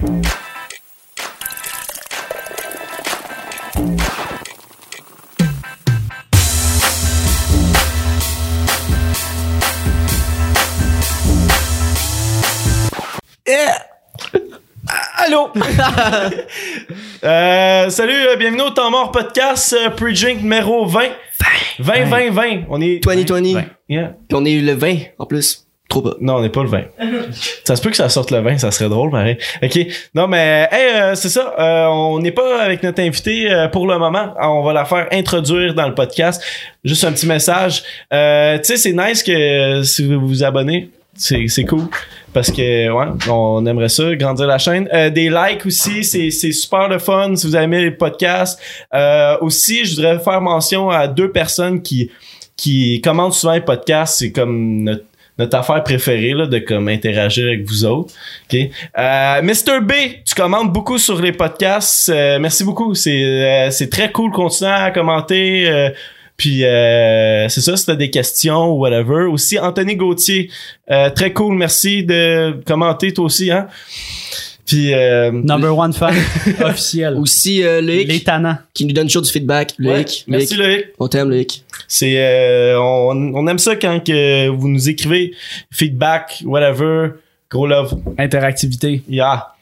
Eh! Allô? Euh, salut, euh, bienvenue au Temps Mort Podcast, euh, pre-drink numéro 20. 20, 20, 20. On est. 2020. Ouais. Yeah. Puis on est le 20 en plus. Trop pas. Non, on n'est pas le 20. ça se peut que ça sorte le 20, ça serait drôle, pareil. OK. Non, mais, hey, euh, c'est ça. euh, on n'est pas avec notre invité euh, pour le moment. On va la faire introduire dans le podcast. Juste un petit message. Euh, tu sais, c'est nice que euh, si vous vous abonnez, c'est c'est cool. Parce que, ouais, on aimerait ça, grandir la chaîne. Euh, des likes aussi, c'est c'est super le fun si vous aimez les podcasts. Euh, aussi, je voudrais faire mention à deux personnes qui qui commentent souvent les podcasts. C'est comme notre notre affaire préférée là, de comme interagir avec vous autres. OK? Euh, Mr. B, tu commentes beaucoup sur les podcasts. Euh, merci beaucoup. C'est euh, c'est très cool. Continuez à commenter. euh, puis euh, c'est ça, si t'as des questions ou whatever. Aussi, Anthony Gauthier, euh, très cool. Merci de commenter toi aussi. Hein? Puis euh, Number one fan officiel. Aussi, euh, Loïc, Les tannants. qui nous donne toujours du feedback. ouais, Loïc, merci Loïc, Loïc. on t'aime, Loïc. C'est euh, on, on aime ça quand que vous nous écrivez feedback, whatever. Gros love. Interactivité. Yeah.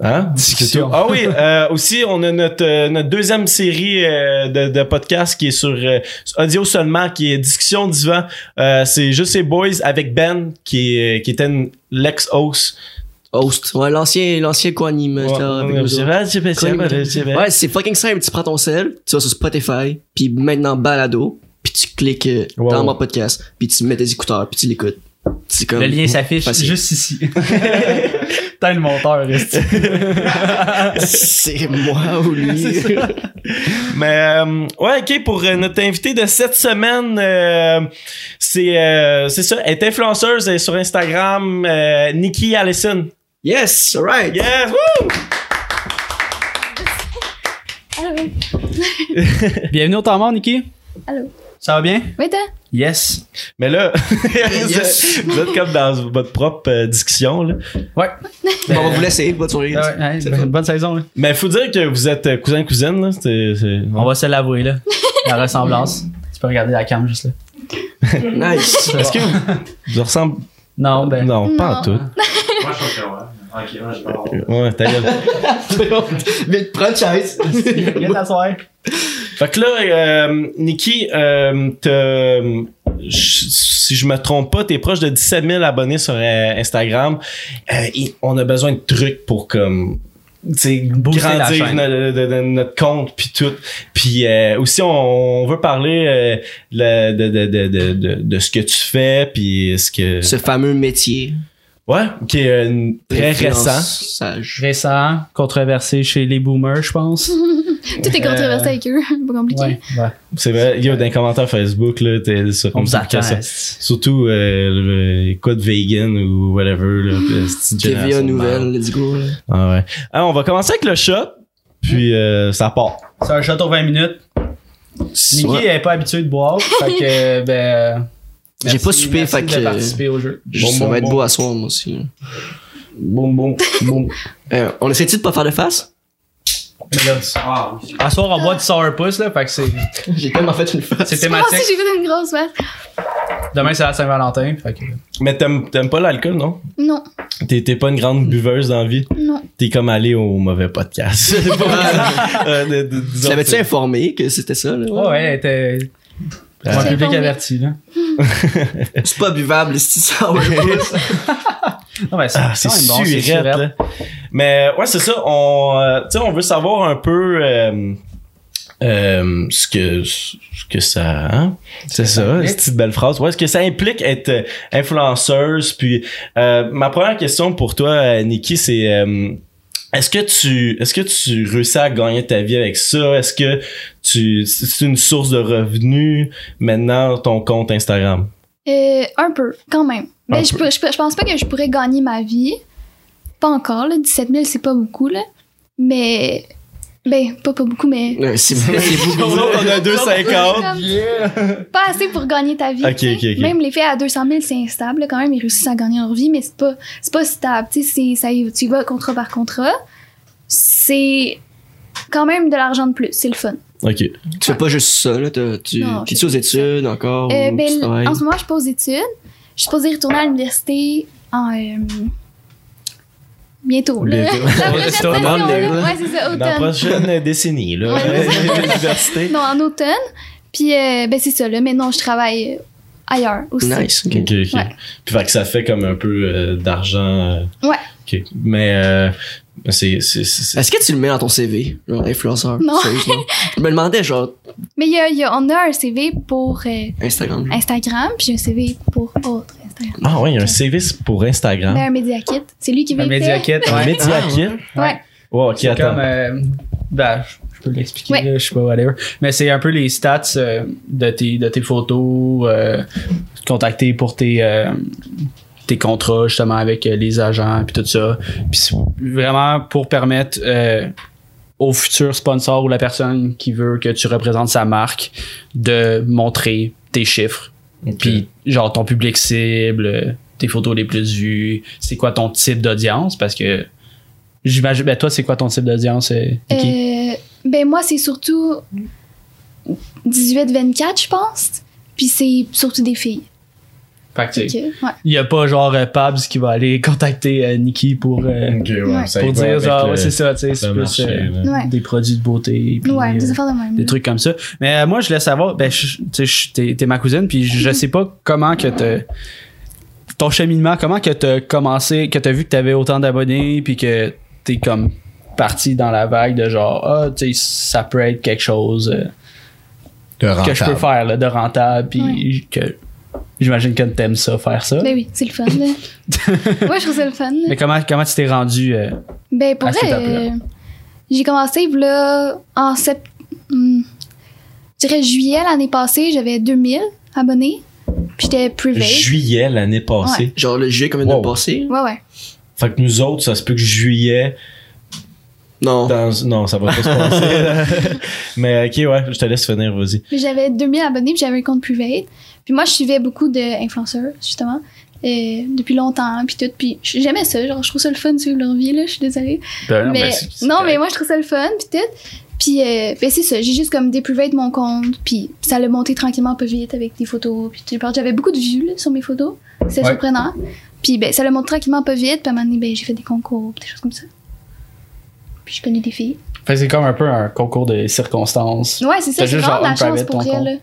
Hein? Discussion. Ah oui, euh, aussi, on a notre, euh, notre deuxième série euh, de, de podcasts qui est sur euh, audio seulement, qui est Discussion d'Ivan. Euh, c'est juste ces boys avec Ben, qui, est, qui était une- l'ex-host. Host. Ouais, l'ancien, l'ancien autres. Ouais, c'est fucking simple. Tu prends ton sel, tu vas sur Spotify, puis maintenant balado, puis tu cliques euh, Wow. dans mon podcast, puis tu mets tes écouteurs, puis tu l'écoutes. C'est comme Le lien s'affiche facile. juste ici. T'as le monteur, reste. c'est moi ou lui? Mais euh, ouais, ok, pour euh, notre invité de cette semaine, euh, c'est euh, c'est ça, elle est influenceuse, elle est sur Instagram, euh, Nikki Allison. Yes, alright. Yes, woo! Allô? Bienvenue au temps mort, Niki. Allô? Ça va bien? Oui, toi? Yes. Mais là, Yes. vous êtes comme dans votre propre euh, discussion. Là. Ouais. Bon, on va vous laisser. Bonne soirée. Ouais, ouais, C'est bonne, bonne saison, là. Mais faut dire que vous êtes euh, cousin-cousine. là. C'est- c'est- On va se l'avouer, là. La ressemblance. Tu peux regarder la cam juste là. Nice. Est-ce que vous, vous ressemblez... Non, ben. Non, pas en tout. Moi, je Ok, moi, je vais avoir- Ouais, ta gueule. Vite, prends une chaise. Viens t'asseoir. Fait que là, euh, Nikki, euh, je- si je me trompe pas, t'es proche de 17 000 abonnés sur euh, Instagram. Euh, et on a besoin de trucs pour comme grandir notre compte puis tout. Puis euh, aussi on, on veut parler euh, le- de, de, de, de, de, de ce que tu fais puis ce que Ce fameux métier. Ouais qui est euh, très récent. Sage. Récent, controversé chez les boomers, je pense. Tout est controversé Euh, avec eux. Pas compliqué. Ouais, ouais. C'est vrai, il y a des commentaires Facebook là, t'es sur ça. Surtout euh, le, quoi de vegan ou whatever là, TVA nouvelle, let's go. Ah ouais. Ah, on va commencer avec le shot, puis euh, ça part. C'est un château 20 minutes. Niki Ouais. est pas habitué de boire. fait que, ben. J'ai pas soupé, fait que- participer au jeu. Je- Bon, ça bon, va être bon. beau à soir, moi aussi. Boum boum boum. Euh, on essaie-tu de pas faire de face? Mais là, Ah, oui. à soir, on boit du sourpuss, là. Fait que c'est J'ai tellement fait une face. c'est Moi aussi, thématique. j'ai fait une grosse face? Demain, c'est la Saint-Valentin. Fait que. Mais t'aimes t'aimes pas l'alcool, non? Non, T'es t'es pas une grande buveuse dans la vie? non. T'es comme allé au mauvais podcast. Euh, Tu l'avais-tu informé que c'était ça, là? Ouais, ouais, elle était. Un public averti, là. C'est pas buvable, c'est ça, ouais. Non, ben, c'est Ah, bon, surette, là. Mais ouais, c'est ça. On, euh, tu sais, on veut savoir un peu euh, euh, ce que ce que ça. Hein? C'est ça ça, cette petite belle phrase. Ouais, ce que ça implique être euh, influenceuse. Puis euh, ma première question pour toi, Nikki, c'est euh, est-ce que tu est-ce que tu réussis à gagner ta vie avec ça? Est-ce que tu c'est une source de revenus maintenant ton compte Instagram? Euh, un peu, quand même. Mais je, je, je pense pas que je pourrais gagner ma vie. Pas encore, là. 17 000, c'est pas beaucoup, là. Mais Ben, pas, pas beaucoup, mais. Beaucoup. autres, on a 2,50. Comme- Pas assez pour gagner ta vie. Ok, tu sais. ok, ok. Même les filles à 200 000, c'est instable. Quand même, ils réussissent à gagner leur vie, mais c'est pas, c'est pas stable. Tu sais, c'est- ça y- tu vas contrat par contrat. C'est quand même de l'argent de plus. C'est le fun. Ok. Tu fais pas juste ça, là. Tu, je aux études encore? Euh, ou ben, en ce moment, je suis pas aux études. Je suis supposée retourner à l'université en. euh, bientôt, là. Bientôt. La prochaine C'est au session, moment, là. là. Ouais, c'est ça, Dans la automne. prochaine décennie, là. Ouais, L'université. Non, en automne. Puis, euh, ben, c'est ça, là. Mais non, je travaille euh, ailleurs aussi. Nice, ok. Ok, ok. Ouais. Puis fait que ça fait comme un peu euh, d'argent. euh, Ouais. Ok. Mais euh, c'est. c'est- c'est- Est-ce que tu le mets dans ton CV, genre influenceur? Non. Sérieusement? Je me demandais, genre, Mais y a, y a- on a un CV pour euh, Instagram. Instagram, puis un CV pour autre Instagram. Ah ouais, il y a un CV pour Instagram. Ben, un Media Kit. C'est lui qui veut Un le faire. kit, Un média kit. Ouais. Ouais, ok, C'est attends. comme, euh, ben, je peux l'expliquer, Ouais. là, je sais pas, whatever. Mais c'est un peu les stats euh, de, tes, de tes photos, euh, contacter pour tes, euh, tes contrats, justement, avec euh, les agents, puis tout ça. Puis vraiment pour permettre euh, au futur sponsor ou la personne qui veut que tu représentes sa marque de montrer tes chiffres. Puis, genre, ton public cible, tes photos les plus vues, c'est quoi ton type d'audience? Parce que j'imagine, ben toi, c'est quoi ton type d'audience, euh? Euh, ben, moi, c'est surtout 18-24, je pense. Puis c'est surtout des filles. Fait que, ouais. il y a pas genre euh, Pabs qui va aller contacter euh, Nikki pour, euh, ouais, ça pour dire genre, ouais, c'est ça, tu sais, c'est plus euh, des produits de beauté. puis, Ouais, des euh, affaires de même. des trucs comme ça. Mais euh, moi, je voulais savoir, ben, tu sais, t'es, t'es ma cousine, puis je sais pas comment que t'as ton cheminement, comment que t'as commencé, que t'as vu que t'avais autant d'abonnés, puis que t'es comme parti dans la vague de genre, ah, tu sais, ça peut être quelque chose euh, De que je peux faire, là, de rentable, puis que j'imagine que t'aimes ça, faire ça. Ben oui, c'est le fun, là. Moi, je trouve ça le fun. là. Mais comment, comment tu t'es rendu euh, Ben, pour à cette euh, j'ai commencé, là, en sept... hmm, je dirais juillet l'année passée, j'avais 2000 abonnés. Puis j'étais private. Juillet l'année passée? Genre le juillet comme de Wow. passer? Ouais, ouais. Fait que nous autres, ça se peut que juillet. Non. Dans... Non, ça va pas se passer. Mais ok, ouais, je te laisse finir, vas-y. Puis j'avais 2000 abonnés, puis j'avais un compte private. Puis moi, je suivais beaucoup d'influenceurs, justement, euh, depuis longtemps, puis tout. Puis j'aimais ça, genre, je trouve ça le fun de suivre leur vie, là, je suis désolée. ben non, mais, ben, non, mais moi, je trouve ça le fun, puis tout. Puis, euh, ben, c'est ça, j'ai juste comme déprivate mon compte, puis ça l'a monté tranquillement pas vite avec des photos. Puis tout. J'avais beaucoup de vues là, sur mes photos, c'est Ouais. surprenant. Puis ben, ça l'a monté tranquillement pas vite, puis à un moment donné, ben, j'ai fait des concours, des choses comme ça. Puis je connais des filles. Fait que c'est comme un peu un concours de circonstances. Ouais, c'est ça, c'est juste vraiment de la chance pour elle.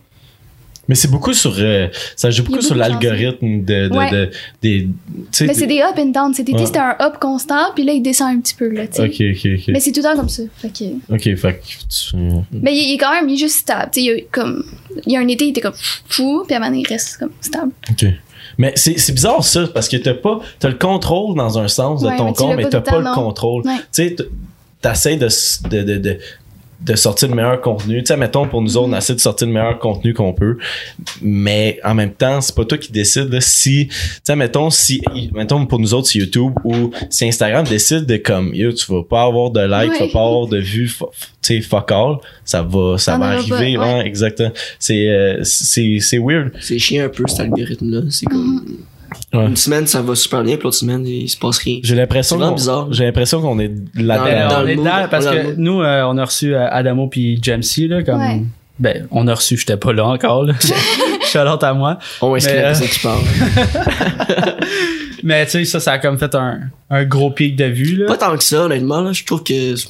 Mais c'est beaucoup sur. euh, ça joue beaucoup sur l'algorithme de, de, Ouais. de- des. Mais c'est des up and down. Cet été, Ouais. c'était un up constant, puis là, il descend un petit peu, là, tu sais. Ok, ok, ok. Mais c'est tout le temps comme ça. Fait que... Ok, fait que tu. Mais il, il est quand même, il est juste stable. Tu sais, il, y a comme... il y a un été, il était comme fou, puis à un moment il reste comme stable. Ok. Mais c'est c'est bizarre ça, parce que t'as pas. T'as le contrôle dans un sens de Ouais, ton compte, mais pas t'as tout pas le contrôle. Ouais. Tu sais, t'essayes de, de, de, de, de sortir le meilleur contenu. Tu sais, mettons, pour nous autres, on essaie de sortir le meilleur contenu qu'on peut. Mais en même temps, c'est pas toi qui décide là, si. Tu sais, mettons, si. Mettons, pour nous autres, si YouTube ou si Instagram décide de comme, yo, tu vas pas avoir de likes, tu vas pas avoir de vues, tu sais, fuck all, ça va, ça va arriver. ouais. ouais, exactement. C'est, euh, c'est, c'est weird. C'est chiant un peu cet algorithme-là. C'est comme. Ouais. Une semaine, ça va super bien, puis l'autre semaine, il se passe rien. J'ai l'impression C'est vraiment qu'on, bizarre. j'ai l'impression qu'on est là-dedans. Ben, dans on est parce dans que nous, euh, on a reçu euh, Adamo puis Jamesy, là, comme. Ouais. Ben, on a reçu, j'étais pas là encore, là. Shout-out à moi. On Mais, la personne qui parle. Mais tu sais, ça, ça a comme fait un, un gros pic de vue, là. Pas tant que ça, honnêtement, là. Je trouve que.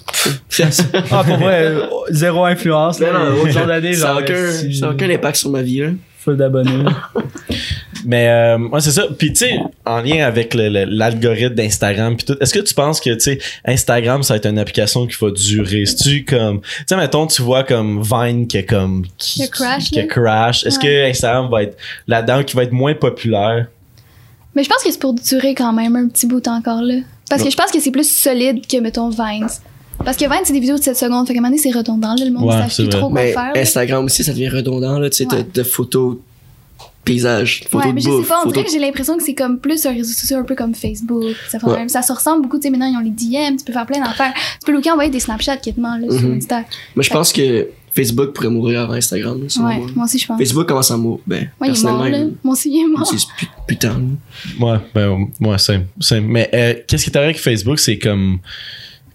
Ah, pour vrai, euh, zéro influence, là. Non, non, Autre genre d'année, ça n'a aucun, si- aucun impact sur ma vie, là. Full d'abonnés. là. Mais euh, ouais, c'est ça. Puis tu sais, en lien avec le- le- l'algorithme d'Instagram puis tout, est-ce que tu penses que tu sais Instagram ça va être une application qui va durer? Si tu comme tu sais mettons tu vois comme Vine qui est comme qui, crash, qui crash. Est-ce que Instagram va être là-dedans qui va être moins populaire? Mais je pense que c'est pour durer quand même un petit bout encore, là. Parce que je pense que c'est plus solide que, mettons, Vines. Parce que Vines, c'est des vidéos de 7 secondes. Fait qu'à un moment donné, c'est redondant, là. Le monde Ouais, trop quoi Mais faire. là. Instagram aussi, ça devient redondant, là. Tu sais, Ouais. de photos paysage, photos ouais, mais de je sais bouffe, pas, on dirait que j'ai l'impression que c'est comme plus un réseau social un peu comme Facebook. Ça, fait Ouais. même- ça se ressemble beaucoup, tu sais, maintenant ils ont les DM, tu peux faire plein d'affaires. Tu peux looker envoyer des Snapchats quasiment là, sur Mhm. Insta. Moi, je pense que Facebook pourrait mourir avant Instagram. là, Ouais, moi. moi aussi je pense. Facebook commence à mourir. Ben, Ouais, il est personnellement, mort là. Moi aussi il est mort. c'est putain. Ouais, ben, ouais, c'est, c'est, mais, euh, qu'est-ce qui est arrivé avec Facebook, c'est comme,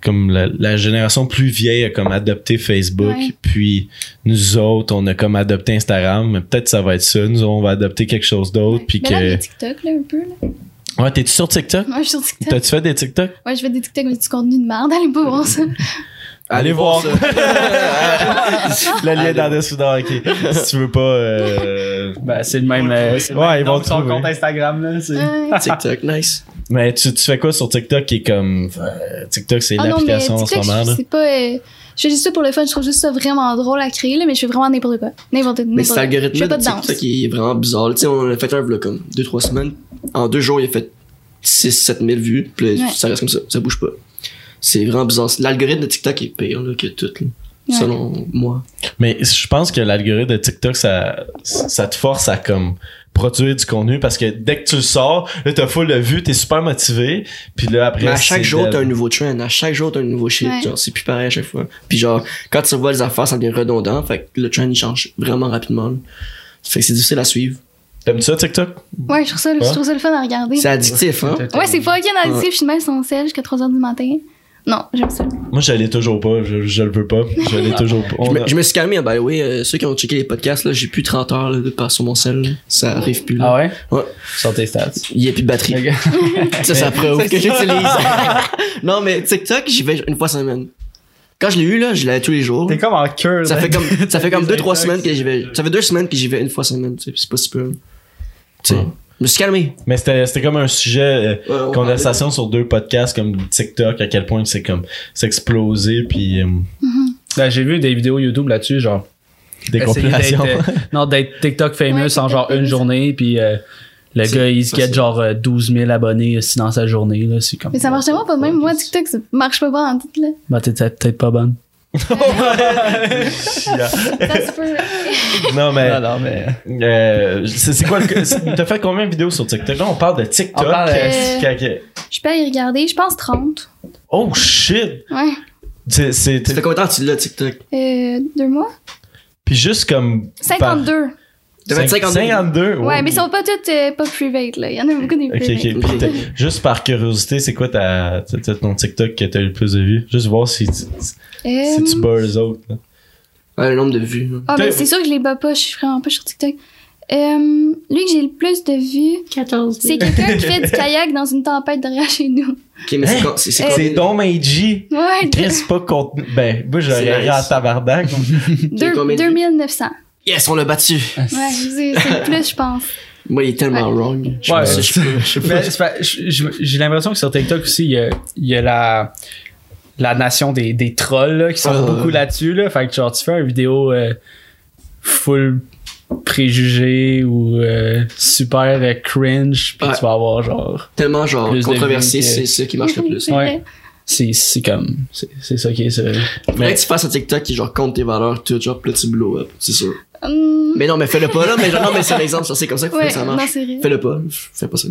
comme la, la génération plus vieille a comme adopté Facebook, Ouais. puis nous autres, on a comme adopté Instagram, mais peut-être ça va être ça, nous on va adopter quelque chose d'autre, puis Mais là, il y a que... TikTok là un peu là. Ouais, t'es-tu sur TikTok? Moi je suis sur TikTok. T'as-tu fait des TikTok? Ouais, je fais des TikTok mais du contenu de merde, allez pas voir ça. Allez voir. ça. Le lien dans le dessous, ok. Si tu veux pas, euh... Ben, c'est le même. euh, c'est Ouais, même ils vont son compte Instagram, là. c'est-. TikTok, nice. Mais tu, tu fais quoi sur TikTok qui est comme, euh, TikTok c'est Ah l'application en ce moment, là? c'est pas. euh, je fais juste ça pour le fun, je trouve juste ça vraiment drôle à créer, là, mais je fais vraiment n'importe quoi. N'importe Mais cet algorithme danse. TikTok il est vraiment bizarre. Tu sais, on a fait un vlog comme 2-3 semaines. En deux jours, il a fait 6-7 000 vues. Puis Ouais. ça reste comme ça. Ça bouge pas. C'est vraiment bizarre. L'algorithme de TikTok est pire là, que tout. là, Ouais. Selon moi. Mais je pense que l'algorithme de TikTok, ça, ça te force à comme produire du contenu parce que dès que tu le sors, là, t'as full de vues, t'es super motivé, puis là, après, Mais à chaque jour, t'as un nouveau trend. À chaque jour, t'as un nouveau shit. Ouais. Genre, c'est plus pareil à chaque fois. Puis genre, quand tu revois les affaires, ça devient redondant. Fait que le trend, il change vraiment rapidement. là. Fait que c'est difficile à suivre. T'aimes ça, TikTok? Ouais, je trouve ça, je trouve ça le fun à regarder. C'est addictif, hein? Ouais, c'est fucking addictif, je suis même sur mon sel jusqu'à 3h du matin. Non, j'aime ça. Moi, je l'ai toujours pas, je, je le veux pas, je l'ai toujours pas. Je me, a- je me suis calmé, by the way. euh, ceux qui ont checké les podcasts, là, j'ai plus 30 heures là, de part sur mon sel. là. Ça arrive plus. Là. Ah ouais? Ouais. Sur tes stats. Il y a plus de batterie. Ok. Ça, ça prouve que j'utilise. non, mais TikTok, j'y vais une fois semaine. Quand je l'ai eu, là, je l'ai tous les jours. T'es comme en cœur. Ça là. fait comme, ça fait comme deux, trois semaines que j'y vais. Ça fait deux semaines que j'y vais une fois semaine, tu sais. C'est pas super. Tu sais. Je me suis calmé. Mais c'était, c'était comme un sujet, euh, Ouais, conversation sur deux podcasts comme TikTok, à quel point c'est comme, c'est explosé, puis euh, Ben, j'ai vu des vidéos YouTube là-dessus, genre. des compilations. euh, non, d'être TikTok famous Ouais, en genre une journée, puis euh, le gars, il se get genre euh, 12 000 abonnés aussi dans sa journée, là. C'est comme. Mais ça marche tellement pas de même. Moi, TikTok, ça marche pas pas en tout, là. Ben, t'es peut-être peut-être pas bonne non, mais. Non, mais. Euh, c'est quoi le. T'as fait combien de vidéos sur TikTok? Là, on parle de TikTok. Euh, je peux y regarder, je pense 30. Oh shit! Ouais. C'est. Ça combien de temps tu l'as, TikTok? Euh, deux mois. Puis juste comme. 52. 52. Ouais, mais ils sont pas toutes euh, pas private, là. Il y en a beaucoup des okay, Juste par curiosité, c'est quoi ta, ton TikTok que t'as le plus de vues? Juste voir si, si, tu euh, bats les autres. Ouais, le nombre de vues. Ah, ben, mais c'est sûr que je les bats pas. Je suis vraiment pas sur TikTok. Euh, lui que j'ai le plus de vues. C'est quelqu'un qui fait du kayak dans une tempête derrière chez nous. Ok, mais c'est hein? c'est C'est Dom Meiji. Ouais. Pas contre. Ben, moi, j'aurais rien en tabarnak. 2900. Yes, on l'a battu. Ouais, c'est le plus, je pense. Moi, il est tellement wrong. Je Ouais, je sais je- j'ai l'impression que sur TikTok aussi, il y a, il y a la, la nation des, des trolls là, qui sont ouais. beaucoup là-dessus. Là. Fait que genre, tu fais une vidéo euh, full préjugé ou euh, super euh, cringe, puis Ouais. tu vas avoir genre. Tellement genre controversé, que- c'est ça qui marche le plus. Ouais. C'est, c'est comme. C'est, c'est ça qui est ça. Faudrait que tu fasses un TikTok qui genre compte tes valeurs, tout, genre, là tu blow up, c'est sûr. Hum, Mais non, mais fais-le pas, là, mais genre, non, mais c'est un exemple, ça, c'est comme ça que faut ouais, que ça marche. Fais-le pas, fais pas ça.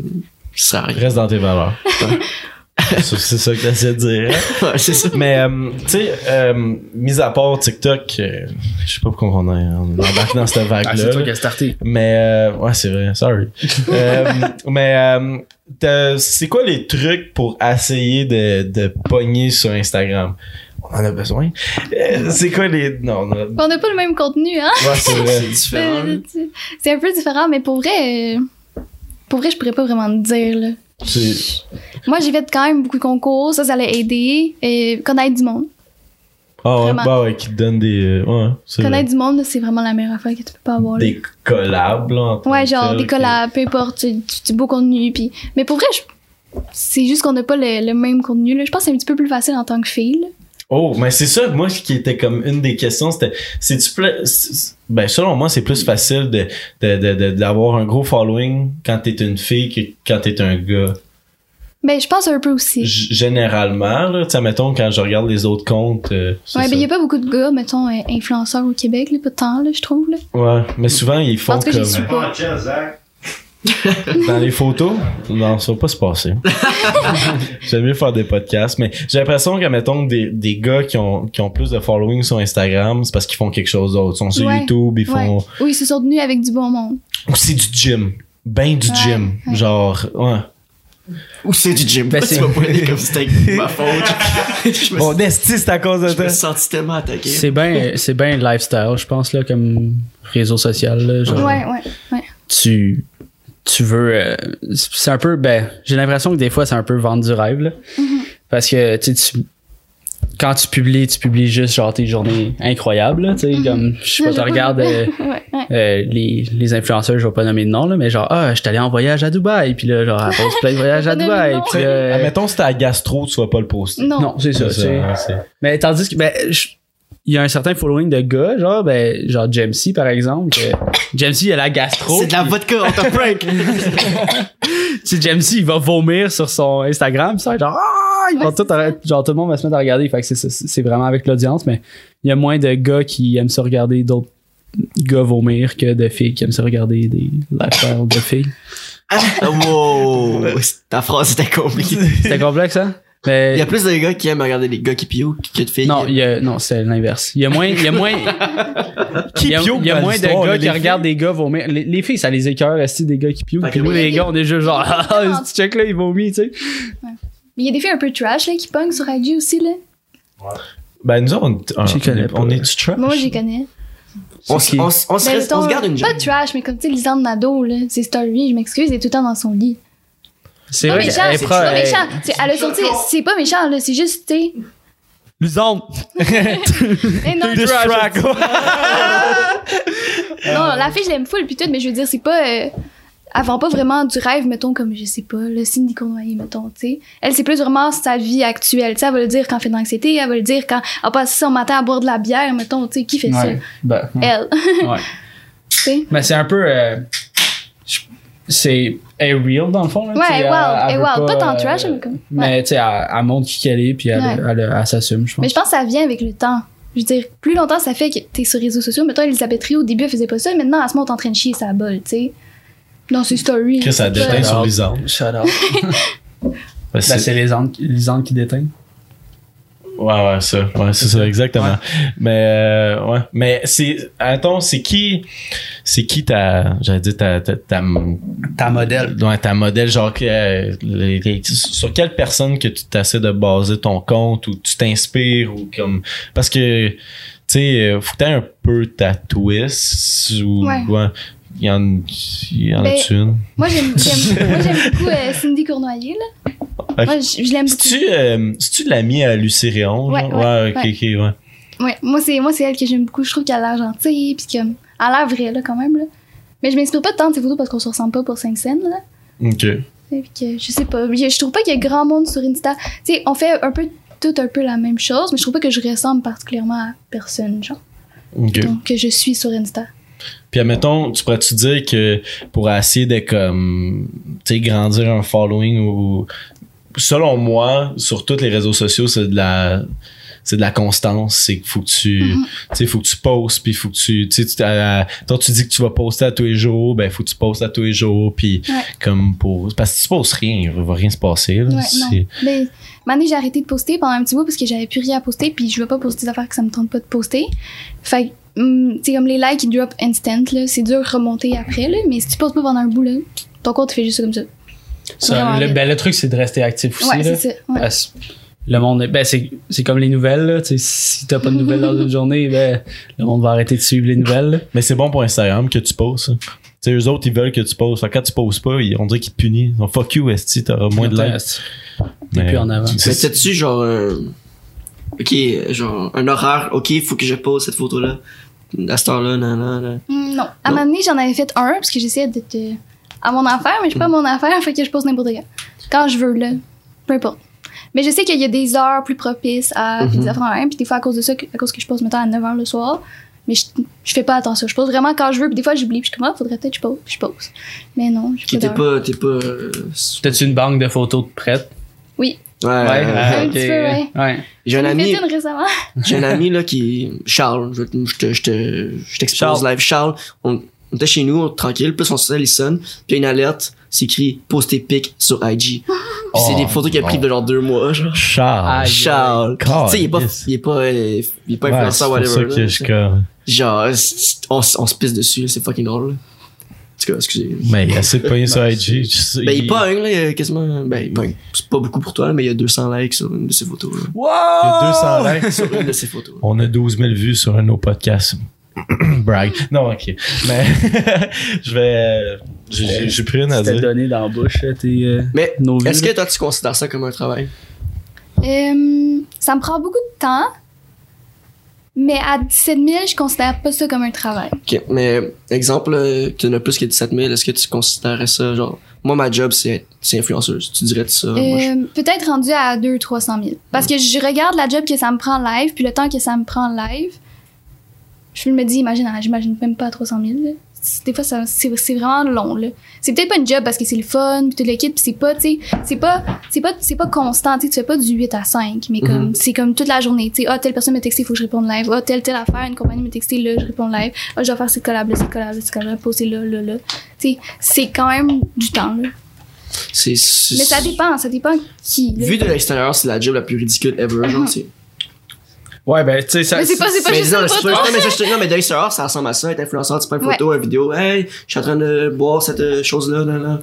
Ça rien. Reste dans tes valeurs. c'est c'est ça que t'essaies de dire. Ouais, c'est ça. Mais, euh, tu sais, euh, mis à part TikTok, euh, je sais pas pourquoi on est on embarque dans cette vague-là. Ah, c'est toi là. qui as starté. Mais euh, ouais, c'est vrai, sorry. Euh, mais euh, c'est quoi les trucs pour essayer de, de pogner sur Instagram? On en a besoin. C'est quoi les. Non, non. On n'a pas le même contenu, hein? Ouais, c'est vrai. C'est différent. C'est un peu différent, mais pour vrai, pour vrai, je pourrais pas vraiment te dire, là. Moi, j'ai fait quand même beaucoup de concours, ça, ça l'a aidé. Et connaître du monde. Ah ouais, bah ouais, qui te donne des. euh, ouais. Connaître du monde, c'est vraiment la meilleure affaire que tu peux pas avoir. Des collabs, là. Ouais, genre des collabs, peu importe, du, du beau contenu. Puis... Mais pour vrai, c'est juste qu'on n'a pas le, le même contenu. Là. Je pense que c'est un petit peu plus facile en tant que fille. Oh, mais c'est ça, moi, qui était comme une des questions, c'était, c'est-tu pla- c'est- ben, selon moi, c'est plus facile de, de, de, de- d'avoir un gros following quand t'es une fille que quand t'es un gars. Ben, je pense un peu aussi. G- Généralement, là, tu sais, mettons, quand je regarde les autres comptes, euh, Ouais, ben, il y a pas beaucoup de gars, mettons, euh, influenceurs au Québec, là, pas tant, là, je trouve, là. Ouais, mais souvent, ils font En tout cas, comme... suis pas. Dans les photos? Non, ça va pas se passer. J'aime mieux faire des podcasts, mais j'ai l'impression que, mettons, des, des gars qui ont, qui ont plus de following sur Instagram, c'est parce qu'ils font quelque chose d'autre. Ils sont sur Ouais, YouTube, ils font... Ouais. Oui, ils se sont tenus avec du bon monde. Ou c'est du gym. Ben du Ouais, gym. ouais. Genre, ouais. Ou c'est du gym. Ben, c'est- tu vas pas aller comme c'était ma faute. Bon, c'est à cause de je me toi. suis senti tellement attaqué. C'est bien c'est bien lifestyle, je pense, là, comme réseau social. Là, genre, Ouais, ouais, ouais. tu, tu veux. euh, c'est un peu. Ben, j'ai l'impression que des fois, c'est un peu vendre du rêve. Là, Parce que tu sais, tu. Quand tu publies, tu publies juste genre tes journées incroyables. là, Tu sais, comme, je sais pas, tu regardes euh, ouais, ouais. euh, les, les influenceurs, je vais pas nommer de nom, là, mais genre, ah, je suis allé en voyage à Dubaï, puis là, genre, elle pose plein de voyages à Dubaï, puis Admettons, si t'as la gastro, tu vas pas le poster. Non. non, c'est ça, C'est c'est- ça, c'est- mais tandis que, ben, je- il y a un certain following de gars, genre, ben, genre Jamesy, par exemple. que Jamesy, il a la gastro. C'est de la vodka, on te prank. Tu Jamesy, il va vomir sur son Instagram, pis ça va être genre, ah, ils vont Ouais, tout genre, tout le monde va se mettre à regarder. Fait que c'est, vraiment avec l'audience, mais il y a moins de gars qui aiment ça regarder d'autres gars vomir que de filles qui aiment ça regarder des lifestyles de filles. Ah, wow. Ta phrase était compliquée. C'était complexe, hein? Mais, Il y a plus de gars qui aiment regarder les gars qui pio que de filles. non, il y a, non, c'est l'inverse. Il y a moins, il y a moins, Qui il y a, il y moins de gars qui regardent des gars vomir. Les, les filles, ça les écœure, est des gars qui. Ok, Puis nous, les gars, on est juste genre, ah, tu check là, ils vomit, tu sais. Mais il y a des filles un peu trash, là, qui pognent sur IG aussi, là. Ben, nous, on, on, est du trash. Moi, j'y connais. On, se Ben, reste- on se garde une Pas trash, mais comme, tu sais, Lisande Nadeau, là. C'est story, je m'excuse, elle est tout le temps dans son lit. C'est Pas méchant, c'est pas elle- méchant. C'est- Elle a sorti, c'est pas méchant, c'est juste, tu. Mais non, la fille, je l'aime full, puis tout, mais je veux dire, c'est pas. euh, elle vend pas vraiment du rêve, mettons, comme, je sais pas, le Cindy Cournoyer, mettons, tu sais. Elle, c'est plus vraiment sa vie actuelle. Tu sais, elle va le dire quand elle fait de l'anxiété, elle va le dire quand elle passe son matin à boire de la bière, mettons, tu sais, qui fait Ouais. Ben, ça? ouais. Elle. Ouais. Mais c'est un peu. euh, je- c'est. Elle est real dans le fond. Là, Ouais, elle est wild, elle est veut wild. Pas tant euh, trash, mais comme- Mais tu sais, elle, elle montre qui qu'elle est, puis elle, Ouais. elle, elle, elle s'assume, je pense. Mais je pense que ça vient avec le temps. Je veux dire, plus longtemps ça fait que t'es sur les réseaux sociaux. Mettons, Elisabeth Rio, au début, elle faisait pas ça. Maintenant, elle se montre en train de chier sa bol, tu sais. Dans ses stories. Que ça c'est pas- déteint sur out. Ben, Ben, c'est- les angles qui déteignent. Ouais, ouais, ça. Ouais, c'est ça, exactement. Mais, euh, ouais. Mais c'est, attends, c'est qui, c'est qui ta, j'allais dire ta, ta, ta, Ta modèle. ouais, ta modèle, genre, que, euh, les- les- sur quelle personne que tu t'essaies de baser ton compte ou tu t'inspires ou comme, parce que, tu sais, euh, faut que t'aies un peu ta twist ou, Ouais. ouais. Il y en, il y en Ben, a une? Moi, j'aime, j'aime- moi, j'aime beaucoup euh, Cindy Cournoyer, là. Ok. Moi, je, je l'aime beaucoup. C'est-tu, euh, c'est-tu l'ami à Lucie Réon? Ouais, genre? ouais, ok, ouais. ok, ouais. Ouais, moi, c'est, moi, c'est elle que j'aime beaucoup. Je trouve qu'elle a l'air gentille, puis qu'elle a l'air vraie, là, quand même, là. Mais je m'inspire pas tant de ses photos parce qu'on se ressemble pas pour 5 scènes, là. Ok. Et puis que, je sais pas. Je, je trouve pas qu'il y a grand monde sur Insta. Tu sais, on fait un peu tout un peu la même chose, mais je trouve pas que je ressemble particulièrement à personne, genre. Ok. Donc, que je suis sur Insta. Puis admettons, tu pourrais-tu dire que pour essayer de comme tu sais grandir un following ou selon moi, sur tous les réseaux sociaux, c'est de la c'est de la constance, c'est qu'il faut que tu Mm-hmm. tu sais faut que tu postes puis faut que tu tu sais tu t'as- toi tu dis que tu vas poster à tous les jours, ben faut que tu postes à tous les jours puis Ouais. comme pour parce que si tu postes rien, il va rien se passer là. Ouais, non. C'est- Mais, maintenant, j'ai arrêté de poster pendant un petit bout parce que j'avais plus rien à poster, puis je veux pas poster des affaires que ça me tente pas de poster. Fait que, hum, comme les likes, ils drop instant, là. C'est dur de remonter après, là. Mais si tu postes pas pendant un bout, là, ton compte fait juste ça comme ça. Ça, le, ben, le truc, c'est de rester actif aussi. Ouais, là. c'est ça. Ouais. Parce que le monde, est- ben, c'est, c'est comme les nouvelles, là. Si t'as pas de nouvelles dans une journée, ben, le monde va arrêter de suivre les nouvelles. là. Mais c'est bon pour Instagram que tu postes. hein. Tu sais eux autres ils veulent que tu que quand tu postes pas, ils- on dirait qu'ils te punissent. Ils fuck you esti, t'auras moins de likes. T'es plus en avant. c'est- Mais t'as-tu genre un... Ok, genre un horaire, ok, faut que je pose cette photo-là. À cette heure-là, nan, nan, nan. Non. À un Non. moment donné, j'en avais fait un, parce que j'essayais d'être euh, à mon affaire, mais je suis pas à mon affaire, fait que je pose n'importe quand. Quand je veux, là. Peu importe. Mais je sais qu'il y a des heures plus propices à des affaires même, puis des fois, à cause de ça, à cause que je pose, mettons, à 9h le soir, Mais je, je fais pas attention. Je pose vraiment quand je veux. Puis des fois, j'oublie. Puis je suis comme, ah, faudrait peut-être que je pose. Je pose. Mais non, je t'es pas, t'es pas. euh, T'as-tu une banque de photos de prêtes? Oui. Ouais. Ouais, ouais. ah, un ok. petit peu, ouais. Ouais. J'ai un ami, fait une récemment. j'ai un ami là qui Charles, je je te je te je t'expose Charles. live Charles, on, on était chez nous, tranquille, plus on se il sonne, puis il y a une alerte, c'est écrit poste tes pics sur IG. Puis c'est Oh, des photos qu'il a pris non. de genre deux mois, genre. Charles. Charles. Tu sais, il est pas, il est pas, euh, il est pas Ouais, influenceur, c'est pour whatever. ça là. je. Genre, on, on se pisse dessus, c'est fucking drôle. là. En tout cas, excusez. Mais il a assez de pogner sur IG. Ben, il pogne, là, il y a quasiment, ben, il pogne. C'est pas beaucoup pour toi, mais il y a 200 likes sur une de ses photos, là. Il y a 200 likes. Sur une de ses photos. On a 12 000 vues sur un de nos podcasts. Brag. Non, ok. Mais je vais. J'ai pris une à dire. donné dans la bouche, euh, tes, euh, Mais, est-ce que toi, tu considères ça comme un travail? Euh, ça me prend beaucoup de temps. Mais à 17 000, je considère pas ça comme un travail. Ok, mais exemple, euh, tu en as plus que 17 000, est-ce que tu considérais ça, genre, moi, ma job, c'est c'est influenceuse. Tu dirais ça? Je- Euh, Peut-être rendu à 200 300 000. Parce que je regarde la job que ça me prend live, puis le temps que ça me prend live, je me dis, imagine, j'imagine même pas à 300 000. là. C'est- Des fois, c'est vraiment long. C'est peut-être pas une job parce que c'est le fun, puis tout le kit, puis c'est pas, tu sais, c'est pas, c'est pas, c'est pas constant. tu sais, Tu fais pas du 8 à 5, mais comme, c'est comme toute la journée. Tu sais, ah, telle personne m'a texté, il faut que je réponde live. Ah, telle, telle affaire, une compagnie m'a texté, là, je réponds live. Ah, je dois faire cette collab, cette collab, cette collab, poster là, là, là. Tu sais, c'est quand même du temps, là. c'est, c'est- Mais ça dépend, ça dépend qui. là. Vu de l'extérieur, c'est la job la plus ridicule ever, genre, c'est. Ouais, ben, tu sais, ça. Mais c'est pas, c'est pas Mais juste non, ça, non, mais ça, je te- non, mais de l'extérieur, ça ressemble à ça, être influenceur, tu prends une photo, une vidéo, hey, je suis en train de boire cette euh, chose-là, là, là.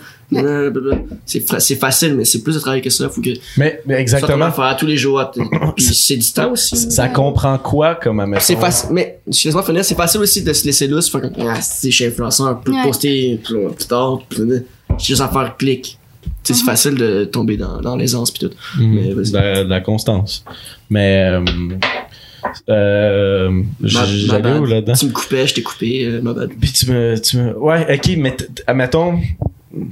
C'est, fa- c'est facile, mais c'est plus de travail que ça, faut que, Mais, mais ça, exactement. faire tous les jours, puis c'est du temps aussi. Ça comprend quoi comme à C'est facile, mais, excuse-moi, finir, c'est facile aussi de se laisser lousse, faire comme, ah, c'est, je suis influenceur, peut poster plus, tard, puis, j'ai juste à faire clic. C'est Mhm. facile de tomber dans, dans l'aisance pis tout. Mais Mhm. vas-y. de, la, de la constance. Mais. Euh, J'allais où là-dedans? Tu me coupais, je t'ai coupé, euh, ma bad. Puis tu me, tu me. Ouais, ok, mais admettons,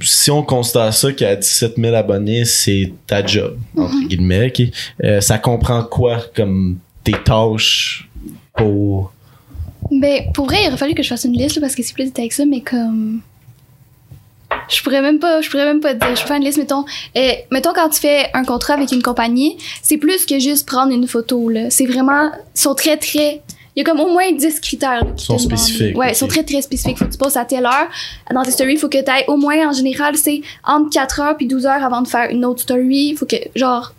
si on constate ça qu'à 17 000 abonnés, c'est ta job, entre guillemets, ok, euh, ça comprend quoi comme tes tâches pour. Ben, pour vrai, il aurait fallu que je fasse une liste, là, parce que c'est plus détaillé que ça, mais comme. Je pourrais même pas, je pourrais même pas te dire. Je peux faire une liste, mettons. euh, mettons, quand tu fais un contrat avec une compagnie, c'est plus que juste prendre une photo, là. C'est vraiment. Ils sont très, très. Il y a comme au moins 10 critères. là, qui Ils sont spécifiques, Ouais, ok. ils sont très, très spécifiques. Faut que tu passes à telle heure. Dans tes stories, faut que tu ailles au moins, en général, c'est entre 4 heures puis 12 heures avant de faire une autre story. Faut que, genre.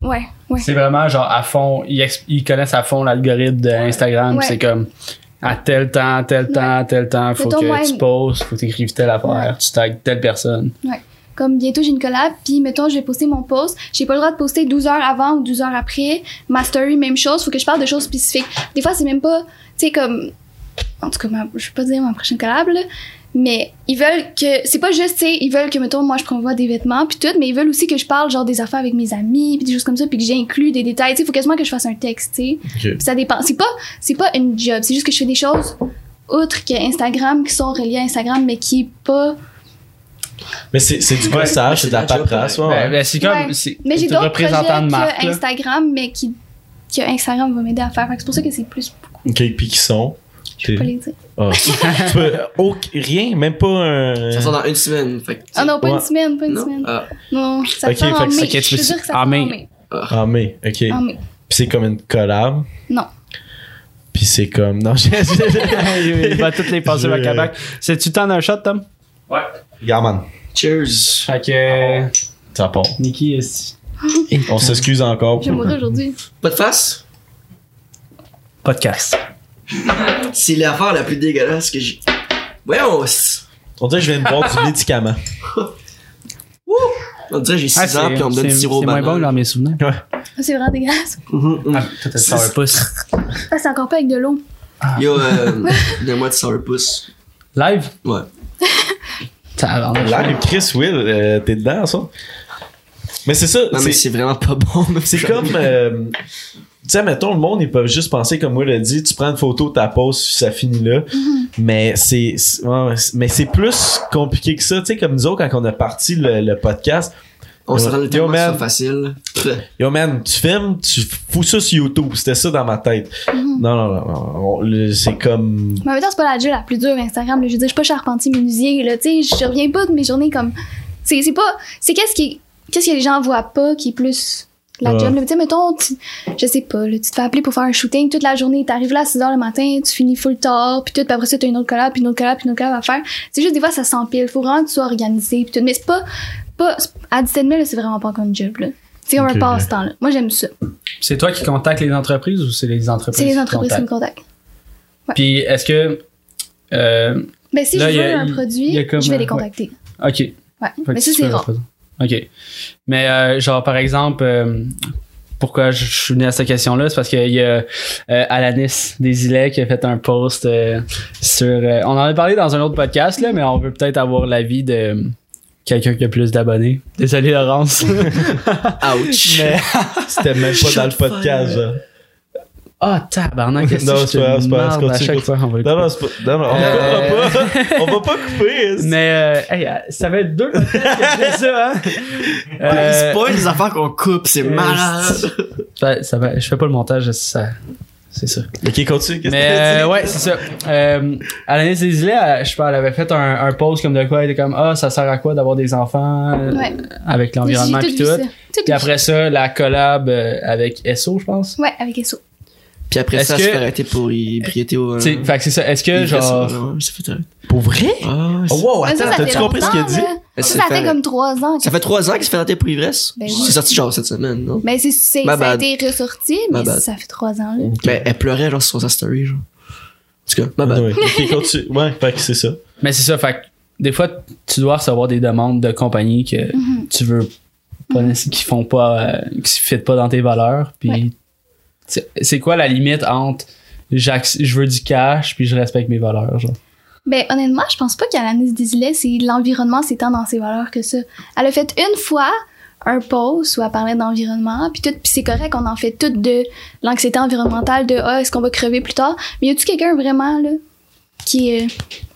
Ouais, ouais. C'est vraiment genre à fond, ils, connaissent à fond l'algorithme d'Instagram. Ouais. C'est comme à tel temps, tel temps, tel temps, faut Mettons, que moi, tu postes, faut que tu écrives telle affaire, tu tags telle personne. comme bientôt j'ai une collab, puis mettons je vais poster mon post, j'ai pas le droit de poster 12 heures avant ou 12 heures après. Ma story même chose, faut que je parle de choses spécifiques. Des fois c'est même pas, tu sais comme en tout cas ma- je vais pas dire ma prochaine collab là, mais ils veulent que c'est pas juste tu sais, ils veulent que mettons moi je promouvoie des vêtements puis tout, mais ils veulent aussi que je parle genre des affaires avec mes amis puis des choses comme ça puis que j'inclus des détails, tu sais, faut quasiment que je fasse un texte, tu sais. Ok. Puis ça dépend, c'est pas c'est pas une job, c'est juste que je fais des choses outre que Instagram qui sont reliées à Instagram mais qui est pas Mais c'est c'est du Ouais, gossage, c'est c'est de la paperasse, ouais. ouais. Ben, ben, c'est comme Ouais. c'est Mais j'ai d'autres représentant projets de marque. que. Instagram, mais qui que Instagram va m'aider à faire. Fait que C'est pour ça que c'est plus beaucoup. Ok, puis qui sont? Je peux pas les dire. Ah. Tu peux- rien, même pas un. Ça sort dans une semaine, fait que, Ah non, pas Ouais. une semaine, pas une non? semaine. Ah, Non, ça Ok, sort en fait que mai. c'est- ok, tu Je veux- peux dire que ça en en mai. mai. En mai, ok. En mai. Puis c'est comme une collab? Non. Puis c'est comme. Non, j'ai. Il va toutes les passer Je- au Québec. C'est-tu temps d'un shot, Tom? Regarde, man. cheers. Fait que. Ça part. Niki, est On s'excuse encore. Je vais mourir aujourd'hui. Pas de face? podcast. C'est l'affaire la plus dégueulasse que j'ai. Voyons, On dirait que je viens de boire du médicament. on dirait que j'ai 6 Ah, ans puis on me donne du c'est- sirop c'est moins bon dans mes souvenirs. Ah, C'est vraiment dégueulasse. Mhm, mhm. Ah, toi, t'as le sourpuss. Ah, c'est encore pas avec de l'eau. Yo, euh, donne-moi de sourpuss. Live? Ouais. Tabarnak. Là, Chris Will, euh, t'es dedans, ça? Mais c'est ça. Non, mais c'est- vraiment pas bon. C'est comme. euh, tu sais, mettons, le monde, ils peuvent juste penser, comme moi l'a dit, tu prends une photo, ta pose, ça finit là. Mais c'est. mais c'est plus compliqué que ça. Tu sais, comme nous autres, quand on a parti le, le podcast, On se rend yo, tellement man. ça facile. Yo man, tu filmes, tu fous ça sur YouTube. C'était ça dans ma tête. Mhm. Non, non, non. C'est comme. Mais en même temps, c'est pas la job la plus dure Instagram. là. Je veux dire, je suis pas charpentier menuisier, là. Tu sais, je reviens pas de mes journées comme. C'est c'est pas. C'est qu'est-ce qui. Qu'est-ce que les gens voient pas qui est plus la Ouais. job. Tu sais, mettons, tu- je sais pas, là, tu te fais appeler pour faire un shooting toute la journée. T'arrives là à 6 h le matin, tu finis full tard, puis tout, puis après ça, t'as une autre collab, puis une autre collab, puis une autre collab à faire. C'est juste des fois, ça s'empile. Faut vraiment que tu sois organisé, puis tout. Mais c'est pas. pas à 17 000, là, c'est vraiment pas encore une job, là. C'est comme Ok, un passe-temps, là. Moi, j'aime ça. C'est toi qui contactes les entreprises ou c'est les entreprises C'est les qui entreprises qui me contactent? Puis est-ce que. Euh, Ben, si Là, je veux a- un produit, comme, je vais les ouais. contacter. ok. Ouais. Mais ça, c'est rare. OK. Mais euh, genre, par exemple, euh, pourquoi je suis venu à cette question-là, c'est parce qu'il y a euh, Alanis Desilets qui a fait un post euh, sur... euh, on en a parlé dans un autre podcast, là, mais on veut peut-être avoir l'avis de quelqu'un qui a plus d'abonnés. Désolé, Laurence. Ouch. mais... C'était même pas dans le podcast. Ah, tabarnak, qu'est-ce que c'est pas pas demande à chaque continue. fois, on va le Non, couper. non, c'est pas. Non, non, on Euh, va pas. On va pas couper. c'est- Mais, euh, hey, euh, ça fait deux podcasts que je fais ça, hein? Euh, spoil les affaires qu'on coupe, c'est euh, malade. ça, ça va, je fais pas le montage, ça, c'est ça. Ok, continue. Qu'est-ce Mais que euh, ouais, c'est ça. Euh, Alanis Desilets, elle- je sais pas, elle avait fait un, un post comme de quoi elle était comme ah ça sert à quoi d'avoir des enfants euh, Ouais. avec l'environnement puis tout? Puis après ça, la collab euh, avec SO, je pense? Ouais, avec ESSO. Puis après Est-ce ça, que- se fait arrêter pour ébriété au. Tu sais, Fait que c'est ça. Est-ce que genre ça fait. Pour vrai? Ah, Oh, wow, attends, t'as-tu compris ce qu'il a dit? Ça, fait- fait comme trois ans. que- Ça fait trois ans qu'il se fait arrêter pour ivresse. Ben oui. C'est sorti genre cette semaine, non? Mais c'est, c'est, ça a bad. été ressorti, mais ça fait trois ans, là. Ben, elle pleurait genre sur sa story, genre. En tout cas, ma bad. Ouais, ok, continue. Ouais, fait que c'est ça. Mais c'est ça, fait que des fois tu dois recevoir des demandes de compagnies que Mhm. tu veux pas nécessairement- qui font pas euh, qui fit pas dans tes valeurs puis Ouais. C'est- quoi la limite entre je veux du cash puis je respecte mes valeurs genre? Ben, honnêtement, je pense pas qu'Alanis Desilets, c'est l'environnement, c'est tant dans ses valeurs que ça. Elle a fait une fois un post où elle parlait d'environnement, puis tout, puis c'est correct, on en fait tout de l'anxiété environnementale, de ah, est-ce qu'on va crever plus tard? Mais y a-tu quelqu'un vraiment, là, qui est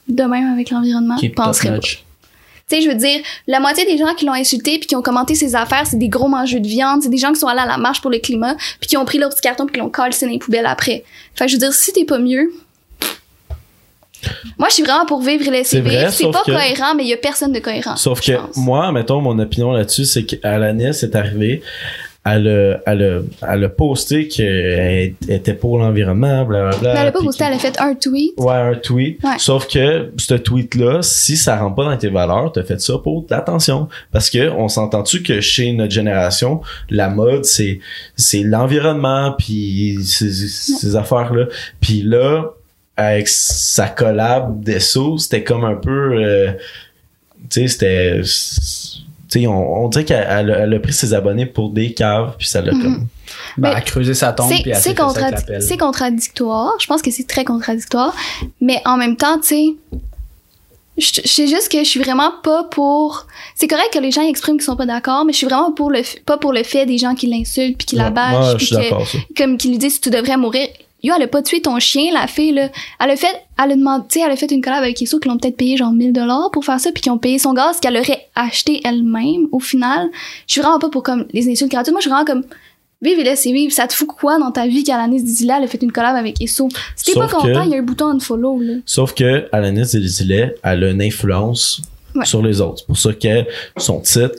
de même avec l'environnement? qui est top-notch. Tu sais, je veux dire, la moitié des gens qui l'ont insulté puis qui ont commenté ses affaires, c'est des gros mangeux de viande, c'est des gens qui sont allés à la marche pour le climat puis qui ont pris leur petit carton puis qui l'ont collé dans les poubelles après. Fait que je veux dire, si t'es pas mieux. Moi, je suis vraiment pour vivre et laisser C'est vivre. C'est pas que- cohérent, mais il y a personne de cohérent. Sauf que pense. moi, mettons, mon opinion là-dessus, c'est qu'Alanis est arrivée, elle a, elle a, elle a posté qu'elle était pour l'environnement, blablabla. Mais elle a pas posté, elle a fait un tweet. Ouais, un tweet. Ouais. Sauf que ce tweet-là, si ça rentre pas dans tes valeurs, t'as fait ça pour l'attention. Parce que on s'entend-tu que chez notre génération, la mode, c'est c'est l'environnement, puis ces, ces affaires-là. Puis là, avec sa collab d'Esso, c'était comme un peu... euh, tu sais, c'était... On, on dirait qu'elle elle a- pris ses abonnés pour des caves, puis ça l'a Mhm. comme... Ben, elle a creusé sa tombe C'est puis elle contradi- la contradictoire. Je pense que c'est très contradictoire. Mais en même temps, tu sais, je je sais juste que je suis vraiment pas pour. C'est correct que les gens expriment qu'ils sont pas d'accord, mais je suis vraiment pour le pas pour le fait des gens qui l'insultent puis qui la Ouais, bâchent moi, je puis que- comme qui lui disent tu devrais mourir. Yo, elle a pas tué ton chien, la fille là. Elle a fait, elle a demandé, tu sais, elle a fait une collab avec Esso qui l'ont peut-être payé genre 1000 dollars pour faire ça, puis qui ont payé son gaz qu'elle aurait acheté elle-même au final. Je suis vraiment pas pour comme les insultes gratuites. Moi, je suis vraiment comme vive et laissez vivre. Ça te fout quoi dans ta vie qu'Alanis Dizila a fait une collab avec Esso? Si t'es pas content, il y a un bouton unfollow là. Sauf que Alanis elle a une influence Ouais. sur les autres. C'est pour ça que son titre,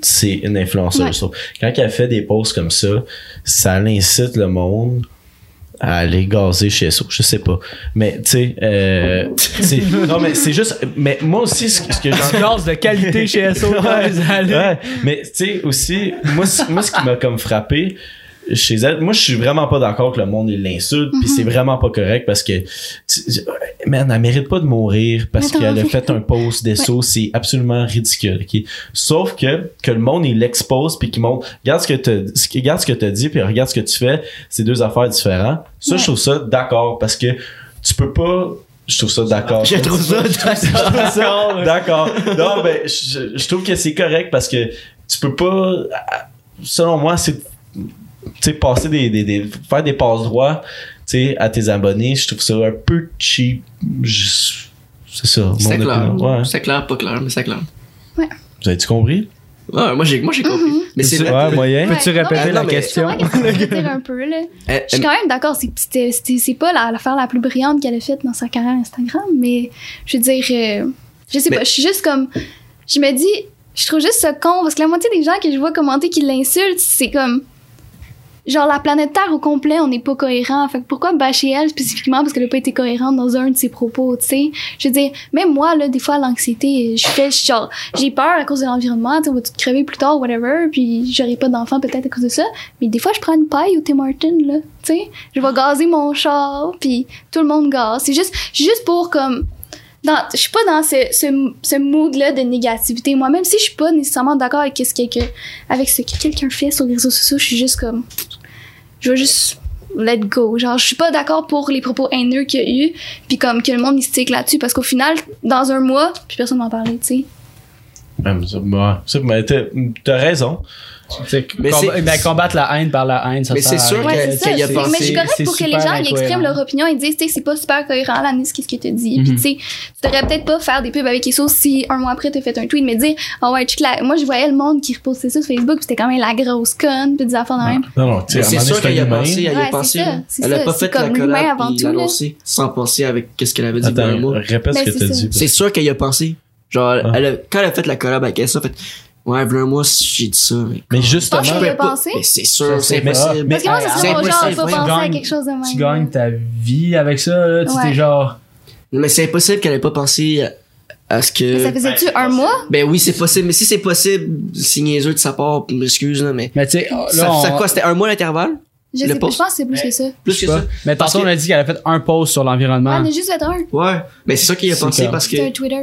c'est une influenceuse. Ouais. Quand elle fait des posts comme ça, ça incite le monde à aller gazer chez SO. Je sais pas. Mais, tu sais, euh, non, mais c'est juste, mais moi aussi, ce, ce que j'en gaz de qualité chez SO Ouais, mais tu sais aussi moi ce qui m'a comme frappé chez elle. Moi je suis vraiment pas d'accord que le monde il l'insulte puis c'est vraiment pas correct parce que tu- man elle mérite pas de mourir parce qu'elle a fait un post des sauts c'est absolument ridicule ok? Sauf que que le monde il l'expose puis qu'il montre regarde ce que t'as ce que- regarde ce que t'as dit puis regarde ce que tu fais c'est deux affaires différentes. Ça Ouais. je trouve ça d'accord parce que tu peux pas je trouve ça d'accord. Je trouve ça D'accord. D'accord. Non, ben, je, je trouve que c'est correct parce que tu peux pas, selon moi, c'est, sais, passer des, des, des- faire des passes droits, tu sais, à tes abonnés, je trouve ça un peu cheap. C'est ça. C'est clair. Ouais. C'est clair, pas clair, mais c'est clair. Vous avez-tu compris? Ouais, moi j'ai, moi j'ai compris. Mhm. Mais c'est Ouais, moyen. Peux-tu Ouais, répéter non, mais- la non, question? Je un peu, là. Euh, Je suis quand même d'accord, c'est, c'était- c'était- c'est pas la- l'affaire la plus brillante qu'elle a faite dans sa carrière Instagram, mais je veux dire, euh, je sais Mais- pas, je suis juste comme. Je me dis, je trouve juste ça con parce que la moitié des gens que je vois commenter qui l'insultent, c'est comme. Genre, la planète Terre au complet, on n'est pas cohérent. Fait que pourquoi bâcher elle spécifiquement parce qu'elle a pas été cohérente dans un de ses propos, tu sais? Je veux dire, même moi, là, des fois, l'anxiété, je fais genre, j'ai peur à cause de l'environnement, tu sais, on va tout crever plus tard, whatever, puis j'aurai pas d'enfant peut-être à cause de ça. Mais des fois, je prends une paille au Tim Hortons, là, tu sais? Je vais gazer mon char, puis tout le monde gaze. C'est juste, juste pour comme, je suis pas dans ce, ce, ce mood-là de négativité. Moi, même si je suis pas nécessairement d'accord avec ce que, avec ce que quelqu'un fait sur les réseaux sociaux, je suis juste comme, je veux juste let go. Genre, je suis pas d'accord pour les propos haineux qu'il y a eu, puis comme que le monde stick là-dessus, parce qu'au final, dans un mois, puis personne m'en parlait, tu sais. T'as raison. Mais ben, combattre la haine par la haine, ça Mais c'est sûr. Ouais, qu'il y a pensé- mais je suis correct c'est pour que les gens ils expriment leur opinion et disent, tu sais, c'est pas super cohérent, la ce que tu dis. Puis, Mhm. tu sais, tu devrais peut-être pas faire des pubs avec les sauces si un mois après t'as fait un tweet, mais dire, oh ouais, check la- moi je voyais le monde qui repostait ça sur Facebook, c'était quand même la grosse conne, puis des affaires de même. Non, non, tu un c'est sûr un qu'elle y a pensé, elle y a c'est pensé. Elle a pas fait la collab avant tout, sans penser avec qu'est-ce qu'elle avait dit Attends, vraiment. répète ce que ça. dit. C'est sûr qu'elle y a pensé. Genre, Ah. elle a- quand elle a fait la collab avec elle, ça fait, ouais, voilà un mois, j'ai dit ça. Mais, Mais justement, je peux pas-. Mais c'est sûr, c'est Mais- impossible. Parce que moi, C'est genre pas penser à quelque chose de même. Tu gagnes ta vie avec ça, là. Tu t'es genre. Mais c'est impossible qu'elle ait pas pensé à, ce Mais ça que. faisait-tu c'est un possible. mois? Ben oui, c'est possible. Mais si c'est possible, c'est niaiseux de sa part, m'excuse, là, mais. Mais tu sais, là, Ça, on- ça quoi, c'était un mois l'intervalle? Je sais pas, je pense que c'est plus que ça. Plus que pas. ça? Mais tantôt, que- on a dit qu'elle a fait un post sur l'environnement. on a juste fait un. Ouais. Mais c'est ça qu'il y a C'est pensé parce que. C'était un Twitter.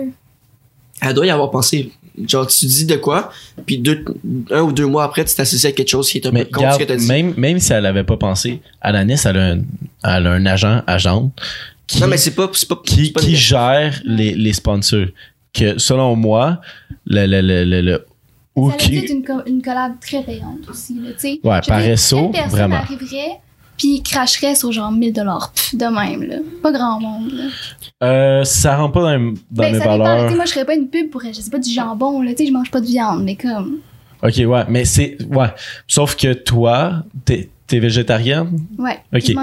Elle doit y avoir pensé. Genre, tu dis de quoi, puis deux, un ou deux mois après, tu t'associes à quelque chose qui est un mais peu contre ce que t'as dit. même, même si elle avait pas pensé, Alanis, elle a un, elle a un agent, agente, qui, Non, mais c'est pas, c'est pas, qui, c'est pas qui négatif. gère les, les sponsors. Que selon moi, le, le, le, le, le- ou Ça a qui- une, co- une collab très payante aussi, là, tu sais. Ouais, Je par veux dire, SO, quelle personne vraiment. arriverait puis cracherait sur genre 1000 dollars de même, là. Pas grand monde, là. euh, ça rentre pas dans, dans Ben, mes ça valeurs. moi, je ferais pas une pub pour, je sais pas, du jambon, là, tu sais, je mange pas de viande, mais comme... Ok, ouais, mais c'est, ouais. Sauf que toi, t'es, t'es végétarienne? Ouais, Ok.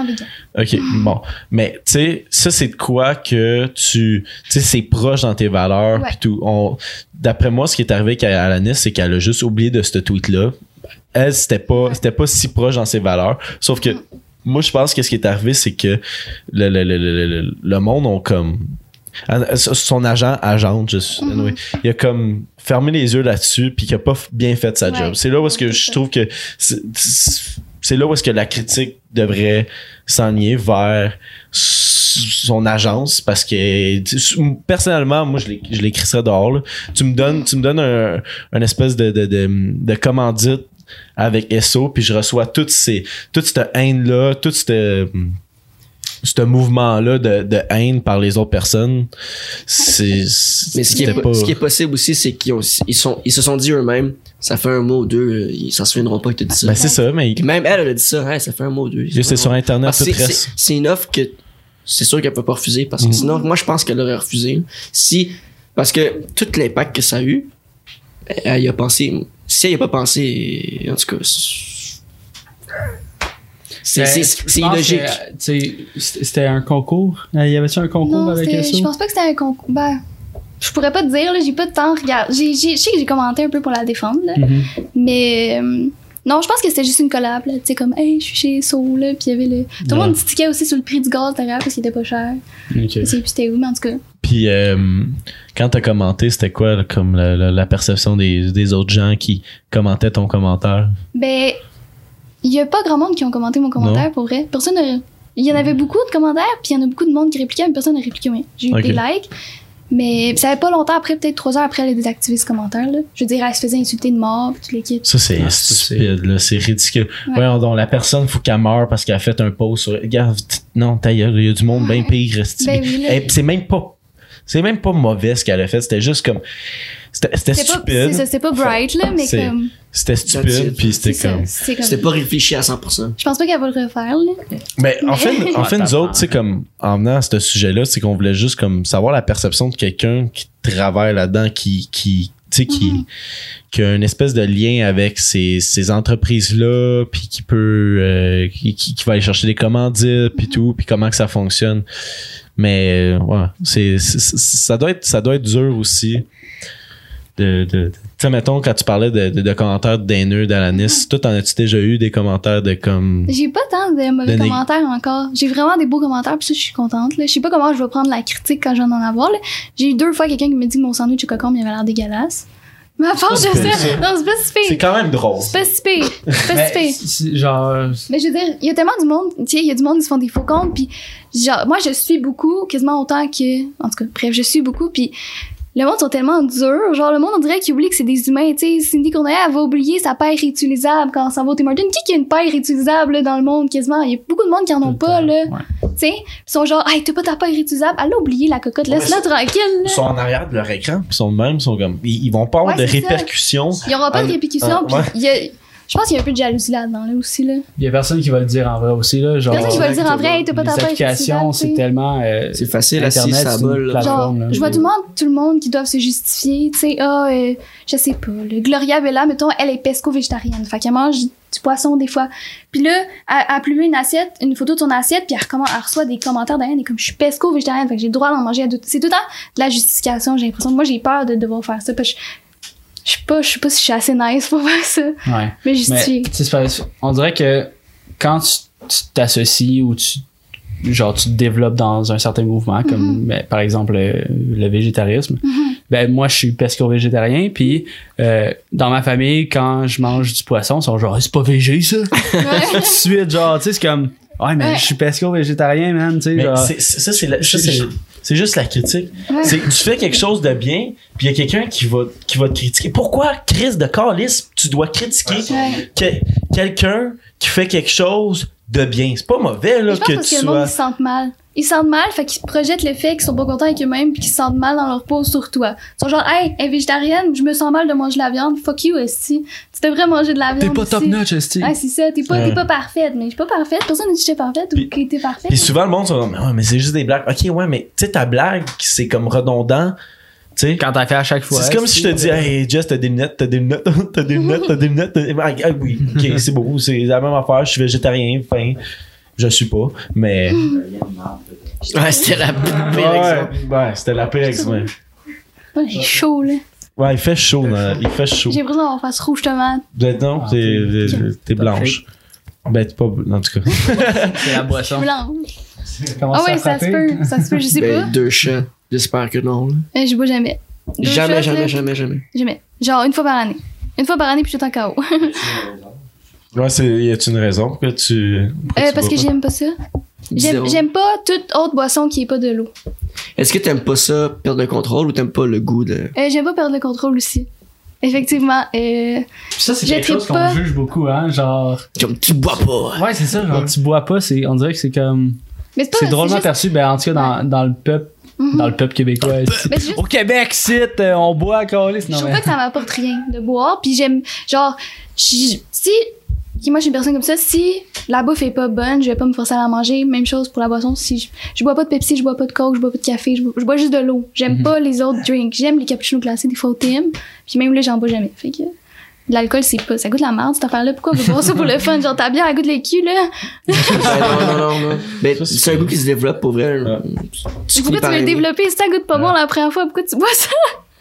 Ok, bon. Mais, tu sais, ça, c'est de quoi que tu, tu sais, c'est proche dans tes valeurs Ouais. pis tout. On, d'après moi, ce qui est arrivé avec Alanis, c'est qu'elle a juste oublié de ce tweet-là. Elle, c'était pas, c'était pas si proche dans ses valeurs. Sauf que, moi, je pense que ce qui est arrivé, c'est que le, le, le, le, le, le monde ont comme, ah, son agent, agente, juste, Mhm. anyway, il a comme fermé les yeux là-dessus puis qu'il a pas bien fait sa Ouais. job. C'est là où est-ce que je trouve que c'est- là où est-ce que la critique devrait s'enligner vers son agence parce que personnellement moi je les je les crisserais dehors là. tu me donnes tu me donnes un, un espèce de de, de, de commandite avec SO puis je reçois toutes ces toute cette haine là tout ce ce mouvement-là de, de haine par les autres personnes, c'est. Mais ce qui, est, c'était po- ce qui est possible aussi, c'est qu'ils ils sont, ils se sont dit eux-mêmes, ça fait un mois ou deux, euh, ils s'en souviendront pas que t'as dit ça. Ben, c'est ça, mais Puis même elle, elle a dit ça, Hey, ça fait un mois ou deux. c'est sur Internet, c'est- reste. c'est c'est une offre que c'est sûr qu'elle peut pas refuser parce que Mhm. sinon, moi je pense qu'elle aurait refusé. Si, parce que tout l'impact que ça a eu, elle y a pensé. Si elle y a pas pensé, en tout cas, c'est c'est- je c'est pense illogique. C'était un concours. Euh, Y avait-tu un concours Non, avec ça? je pense pas que c'était un concours. Ben, je pourrais pas te dire, là, j'ai pas de temps. Regarde, j'ai, j'ai, je sais que j'ai commenté un peu pour la défendre, là, Mhm. mais euh, non, je pense que c'était juste une collab, là, tu sais, comme, hey, je suis chez So, là, puis il y avait le. Tout le monde tiquait aussi sur le prix du gaz derrière parce qu'il était pas cher. Ok. Plus c'était où, mais en tout cas. Puis euh, quand t'as commenté, c'était quoi comme la, la- la perception des, des autres gens qui commentaient ton commentaire? Ben, il y a pas grand monde qui ont commenté mon commentaire, pour vrai. Personne n'a- Il y en avait beaucoup de commentaires, puis il y en a beaucoup de monde qui répliquait, mais personne n'a répliqué. J'ai eu des likes, mais ça avait pas longtemps après, peut-être trois heures après, elle a désactivé ce commentaire, là. Je veux dire, elle se faisait insulter de mort, puis toute l'équipe. Ça, c'est Ah, ça, stupide, là. C'est ridicule. Ouais. Voyons donc, la personne, faut qu'elle meure parce qu'elle a fait un post sur. Regarde, non, ta gueule, il y a du monde bien Ouais. pire. esti. Ben oui, là. Et c'est même pas. C'est même pas mauvais ce qu'elle a fait. C'était juste comme. C'était c'était C'était pas, stupide. c'était pas bright, là, mais comme. C'était stupide, puis c'était comme. C'était pas réfléchi à 100%. Je pense pas qu'elle va le refaire, là. Mais en fait, en fait, nous autres, tu sais, comme, en venant à ce sujet-là, c'est qu'on voulait juste comme savoir la perception de quelqu'un qui travaille là-dedans, qui, qui tu sais, qui, Mhm. qui a une espèce de lien avec ces, ces entreprises-là, puis qui peut, euh, qui, va aller chercher des commandites, puis tout, puis comment que ça fonctionne. Mais, euh, ouais, c'est, ça doit être, ça doit être dur aussi. De, sais, mettons, quand tu parlais de, de, de commentaires d'haineux d'Alanis, toi, t'en as-tu déjà eu des commentaires de comme. J'ai pas tant de mauvais De nég- commentaires encore. J'ai vraiment des beaux commentaires, puis ça, je suis contente. Là. Je sais pas comment je vais prendre la critique quand je vais en avoir. là. J'ai eu deux fois quelqu'un qui me dit que mon sandwich au cocombe il avait l'air dégueulasse. Mais à part de C'est pas si pire, ça, ça. non, c'est pas si C'est quand même drôle. C'est pas si pire. C'est pas Mais si pire. genre, Mais je veux dire, il y a tellement du monde, tu sais, il y a du monde qui se font des faux comptes, puis genre, moi, je suis beaucoup, quasiment autant que, en tout cas, bref, je suis beaucoup, puis le monde sont tellement durs, genre, le monde, on dirait qu'ils oublie que c'est des humains, tu sais, Cindy Cournoyer, elle va oublier sa paire réutilisable quand on s'en va au Tim Hortons. Qui qui a une paire réutilisable, là, dans le monde, quasiment? Il y a beaucoup de monde qui en ont pas, là, Ouais. tu sais, ils sont genre, hey, t'as pas ta paire réutilisable, elle a oublié la cocotte, laisse-la tranquille, là. Ils sont en arrière de leur écran, ils sont de même, ils sont comme. Ils, ils vont pas avoir Ouais, de ça. répercussions. Il y aura pas de répercussions, puis il y a, je pense qu'il y a un peu de jalousie là-dedans, là, aussi, là. Il y a personne qui va le dire en vrai aussi, là. Genre, Personne qui va le dire en vrai, hey, t'as pas ta applications, c'est tellement. euh, C'est facile à Internet, scie sa c'est une bolle. là. plateforme. Genre, là. je vois tout le monde, tout le monde qui doivent se justifier, tu sais, ah, euh, je sais pas, le Gloria Bella, mettons, elle est pesco-végétarienne, fait qu'elle mange du poisson des fois. Puis là, elle, elle publie une assiette, une photo de son assiette, puis elle, recommande- elle reçoit des commentaires derrière, et comme, je suis pesco-végétarienne, fait que j'ai le droit d'en manger à deux. C'est tout le temps de la justification, j'ai l'impression. Moi, j'ai peur de devoir faire ça, parce que je, je sais pas, je sais pas si je suis assez nice pour faire ça, Ouais. mais c'est pas- on dirait que quand tu t'associes ou tu genre tu te développes dans un certain mouvement comme ben, par exemple le, le végétarisme ben moi je suis pesco-végétarien puis euh, dans ma famille quand je mange du poisson ils sont genre c'est pas végé ça! Tout de suite genre tu sais c'est comme ouais mais Ouais. je suis pesco-végétarien man tu sais genre. ça, c'est c'est- juste la critique. C'est que tu fais quelque chose de bien, puis il y a quelqu'un qui va, qui va te critiquer. Pourquoi, Chris de Carlis, tu dois critiquer que- quelqu'un qui fait quelque chose de bien? C'est pas mauvais, là, Je pense que parce tu que le monde, sois. se sentent mal. Ils se sentent mal, fait qu'ils projettent le fait qu'ils sont pas contents avec eux-mêmes puis qu'ils se sentent mal dans leur peau sur toi. Ils sont genre, hey, elle est végétarienne, je me sens mal de manger de la viande. Fuck you, esti. Tu devrais manger de la viande. t'es pas top notch esti Ouais, c'est ça. T'es pas, Ouais. t'es pas parfaite. Mais je suis pas parfaite. Personne ne dit que j'étais parfaite Puis- ou que t'es parfaite. Puis souvent, le monde, sont comme, ouais, mais c'est juste des blagues. Ok, ouais, mais tu sais, ta blague, c'est comme redondant. Tu sais. quand t'as fait à chaque fois C'est comme si je te dis, hey, Jess, t'as des lunettes, t'as des lunettes, t'as des lunettes, t'as des lunettes. t'as des- Ah, ah, oui, ok, c'est beau, c'est la même affaire, je suis végétarien, fin. Je suis pas, mais. Ouais, c'était la pire Ouais, ouais, c'était la pire exemple. Ouais, j'ai chaud, là. Ouais, il fait chaud, là. il fait chaud. J'ai l'impression d'avoir face rouge tomate. Ben non, Ah, t'es, blanche. Ben, t'es pas, en tout cas. c'est la boisson Blanche. Comment Ah ouais, ça se peut. Ça se peut, je sais Ben, deux shots. J'espère que non. là. pas. Euh, Je bois jamais. Deux Jamais, shots, jamais, là, jamais, jamais. Jamais. Genre, une fois par année. Une fois par année, puis je suis tout en KO. Ouais, c'est, y a-tu une raison pourquoi tu. pourquoi Euh, tu parce que j'aime pas ça. J'aime j'aime pas toute autre boisson qui est pas de l'eau. Est-ce que t'aimes pas ça, perdre le contrôle, ou t'aimes pas le goût de. Euh, j'aime pas perdre le contrôle aussi. Effectivement. Euh, ça c'est quelque chose qu'on juge beaucoup hein genre Comme tu bois pas. ouais c'est ça genre tu bois pas c'est on dirait que c'est comme mais c'est pas C'est drôlement juste- perçu, ben, en tout cas, dans, dans le peuple, Mhm. dans le peuple québécois. ici. Mais c'est juste- Au Québec, site, euh, on boit à Calis. Je trouve mais. pas que ça m'apporte rien de boire. Puis j'aime, genre, si, ok, moi je suis une personne comme ça, si la bouffe est pas bonne, je vais pas me forcer à la manger. Même chose pour la boisson. Si je, je bois pas de Pepsi, je bois pas de Coke, je bois pas de café, je bois, je bois juste de l'eau. J'aime Mhm. pas les autres drinks. J'aime les cappuccinos glacés des fois au Tim. Puis même là, j'en bois jamais. Fait que. L'alcool, c'est pas. Ça goûte la merde, cette affaire-là. Pourquoi veut boire ça pour le fun? Genre, ta bière, elle goûte les culs, là. Ben, non, non, non, non. Mais Ça, c'est un goût qui se développe pour vrai. Ouais. Tu Pourquoi tu veux le développer? Si ça goûte pas bon la première fois, pourquoi tu bois ça?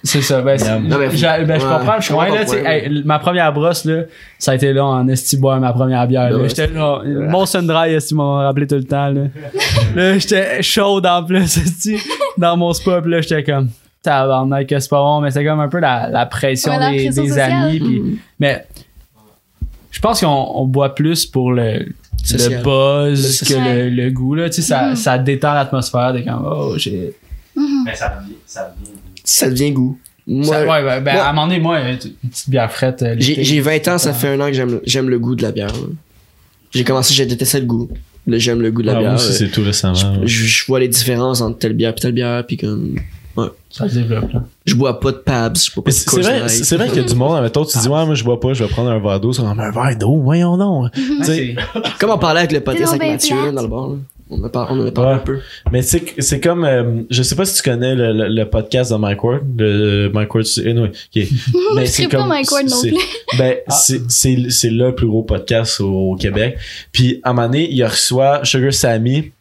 C'est ça, ben, c'est- Non, mais- j'a- ben, je comprends, je je comprends, là, tu hey, ma première brosse, là, ça a été là en esti boire ma première bière, là. J'étais là, mon sun-dry, esti, m'ont rappelé tout le temps, là. là, j'étais chaud en plus, esti, dans mon spa, pis là, j'étais comme, tabarnak, que c'est pas bon, mais c'est comme un peu la, la pression Ouais, la des, pression des amis, pis, Mm. mais, je pense qu'on on boit plus pour le, le buzz Le que le, le goût, là, tu sais, ça, Mhm. ça détend l'atmosphère, de comme, oh, j'ai, Mais ça devient, ça devient. Ça devient goût. Moi, Ça- ouais, ouais, ben, moi- à un moment donné, moi, une petite bière frette. euh, j'ai j'ai 20 ans, ça Ouais. fait un an que j'aime j'aime le goût de la bière. J'ai commencé, j'ai détesté le goût. Là, j'aime le goût de la Ah, moi bière. aussi, euh, c'est tout récemment. je, ouais. je- je vois les différences entre telle bière et telle bière, puis comme. Ça se développe, là. Je bois pas de Pabs, je bois pas de c'est vrai, c'est qu'il y a du monde, admettons, tu dis, ouais, moi, je bois pas, je vais prendre un verre d'eau. C'est comme, un verre d'eau, voyons sais, Comme on parlait avec le podcast avec Mathieu dans le bar. là. On en a parlé, on en a parlé Ouais. un peu. Mais tu c'est comme, euh, je sais pas si tu connais le, le, le podcast de Mike Ward, le Mike Ward, c'est, anyway, ok. Je c'est pas Mike Ward non plus. Ben, c'est, c'est, c'est le plus gros podcast au, au Québec. Puis, à un moment donné, il reçoit Sugar Sammy,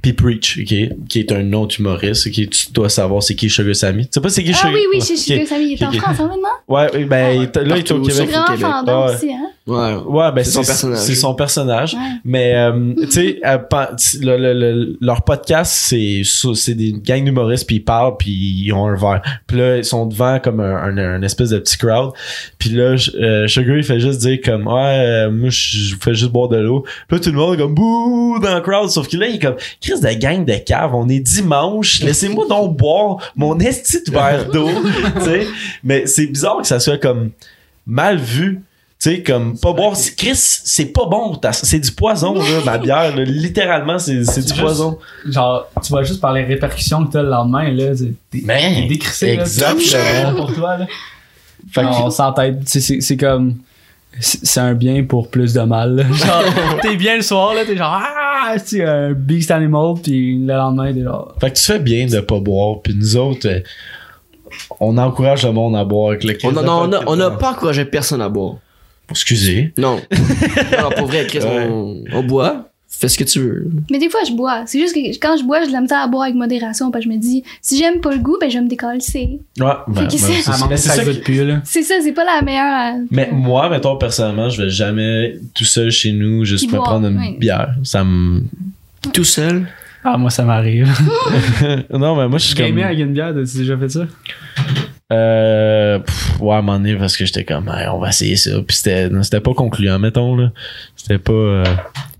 puis Preach, ok, qui est un autre humoriste, ok, tu dois savoir c'est qui Sugar Sammy. Tu sais pas c'est qui Ah Sugar? oui, oui, Ouais, je sais ok. que Samy il est en. France hein, maintenant? Ouais, oui, ben, il est- là, il est au C'est Québec. sauf- vraiment Québec. fendant Ouais. aussi, hein? Ouais. Ouais, ben C'est c'est son personnage. C'est son personnage. Ouais. Mais euh, tu sais, euh, le- le- le- leur podcast, c'est c'est des gangs d'humoristes puis ils parlent puis ils ont un verre. Puis là ils sont devant comme un, un, un espèce de petit crowd. Puis là euh, Sugar il fait juste dire comme ouais euh, moi je je fais juste boire de l'eau. Puis là tout le monde est comme bouh dans le crowd sauf que là il est comme Chris de gang de cave, on est dimanche, laissez-moi donc boire mon esti de verre d'eau. Mais c'est bizarre que ça soit comme mal vu. Tu sais, comme pas boire. Chris, c'est pas bon. C'est du poison, là, ma bière. là. Littéralement, c'est du juste- poison. Genre, tu vois juste par les répercussions que t'as le lendemain, là. T'es décrissé, exactement. pour toi, là. Fait que- on s'entête. C'est- comme. C'est un bien pour plus de mal. Genre, t'es bien le soir, là, t'es genre, ah, c'est un beast animal, puis le lendemain, t'es genre, Fait que tu fais bien de pas boire. Puis nous autres, euh, on encourage le monde à boire avec le On Chris a, de non, on a, on a pas encouragé personne à boire. Excusez. Non. non, pour vrai, Chris, Ouais. on, on boit. Fais ce que tu veux. Mais des fois, je bois. C'est juste que quand je bois, j'ai de la misère à boire avec modération. Parce que je me dis, si j'aime pas le goût, ben je vais me décoller. Ouais, ben, ben, c'est- ça. c'est ça ça goûte qui- plus, là. C'est ça, c'est pas la meilleure. euh, Mais moi, mettons, personnellement, je vais jamais tout seul chez nous juste me prendre une ouais. bière. Ça me. Tout seul? Ah, moi, ça m'arrive. non, mais moi, je suis comme. Gamer avec une bière, t'as déjà fait ça? Euh, pff, ouais, à un moment donné, parce que j'étais comme, Hey, on va essayer ça. Puis c'était pas concluant, mettons, là. C'était pas. euh,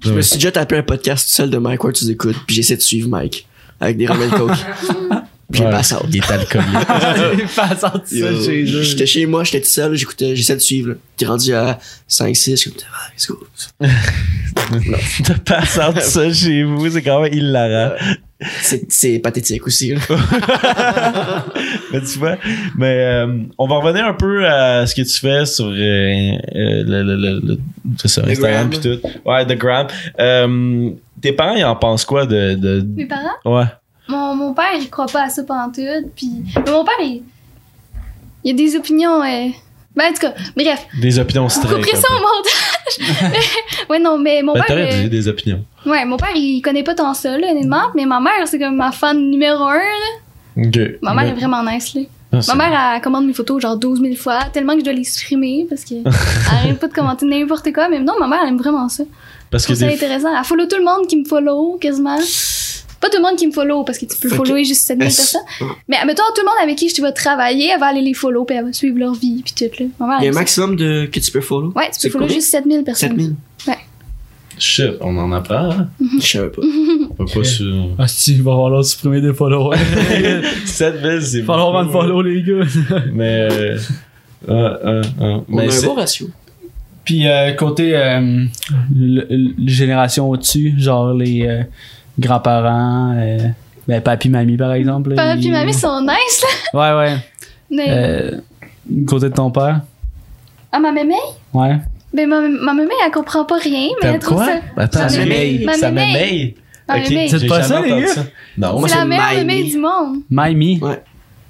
Je me suis déjà tapé un podcast tout seul de Mike Ward, tu écoutes, puis j'essaie de suivre Mike. Avec des remèdes coke. J'ai Ouais, pass out. Il est alcoolique. Pas sorti ça Yo, chez eux. J'étais chez moi, j'étais tout seul, j'écoutais, j'essaie de suivre. T'es rendu à 5, 6, je suis comme, ah, let's go. de passer tout ça chez vous, c'est quand même hilarant. C'est, c'est pathétique aussi. mais tu vois, mais euh, on va revenir un peu à ce que tu fais sur euh, euh, le, le, le, le- c'est ça, The Instagram gram. puis tout. Ouais, The Gram. Euh, tes parents, ils en pensent quoi de... de... Mes parents, Ouais. Mon, mon père, il croit pas à ça pendant tout. Puis, mais mon père, il, il a des opinions. euh, Ben, en tout cas, bref, Des opinions vous strictes. couperez ça au montage? ouais, non, mais mon. Ben, père. t'aurais euh, dit des opinions. Ouais, mon père, il connaît pas tant ça, là, honnêtement. Mais ma mère, c'est comme ma fan numéro un, là. Ma mère Mais- est vraiment nice, là. Ah, c'est- Ma mère, elle commande mes photos genre 12 000 fois, tellement que je dois les supprimer parce qu'elle arrête pas de commenter n'importe quoi. Mais non, ma mère, elle aime vraiment ça. Parce Je que des... intéressant. Elle follow tout le monde qui me follow, quasiment. Pas tout le monde qui me follow parce que tu peux follower juste 7000 Est-ce- personnes. Mais mettons, tout le monde avec qui je vais travailler, elle va aller les follow puis elle va suivre leur vie puis tout, là. Il y a un maximum de, que tu peux follow. Ouais, tu peux follow juste 7000 personnes. 7000. Shit, on en apprend, hein? Je savais pas. Pourquoi sur... Ah, si, il va falloir supprimer des followers. 7000, c'est... Il va falloir vendre follow, les gars. Mais... Euh... euh, euh, On mais a un c'est- bon ratio. Puis euh, côté euh, le- le- les générations au-dessus, genre les euh, grands-parents, euh, ben papi, mamie par exemple. ils- puis mamie sont nice, là. Ouais, ouais. Mais, Euh, côté de ton père, ah, ma mémé? ouais. Ben, ma, ma mémé, elle comprend pas rien, mais elle trouve quoi? ça. Attends, Ma j'ai- mémé. Ma Ça mémé. Ok, C'est pas ça, les gars? ça. Non, Moi, C'est la c'est meilleure Mamie. mémé du monde. Mamie? Ouais.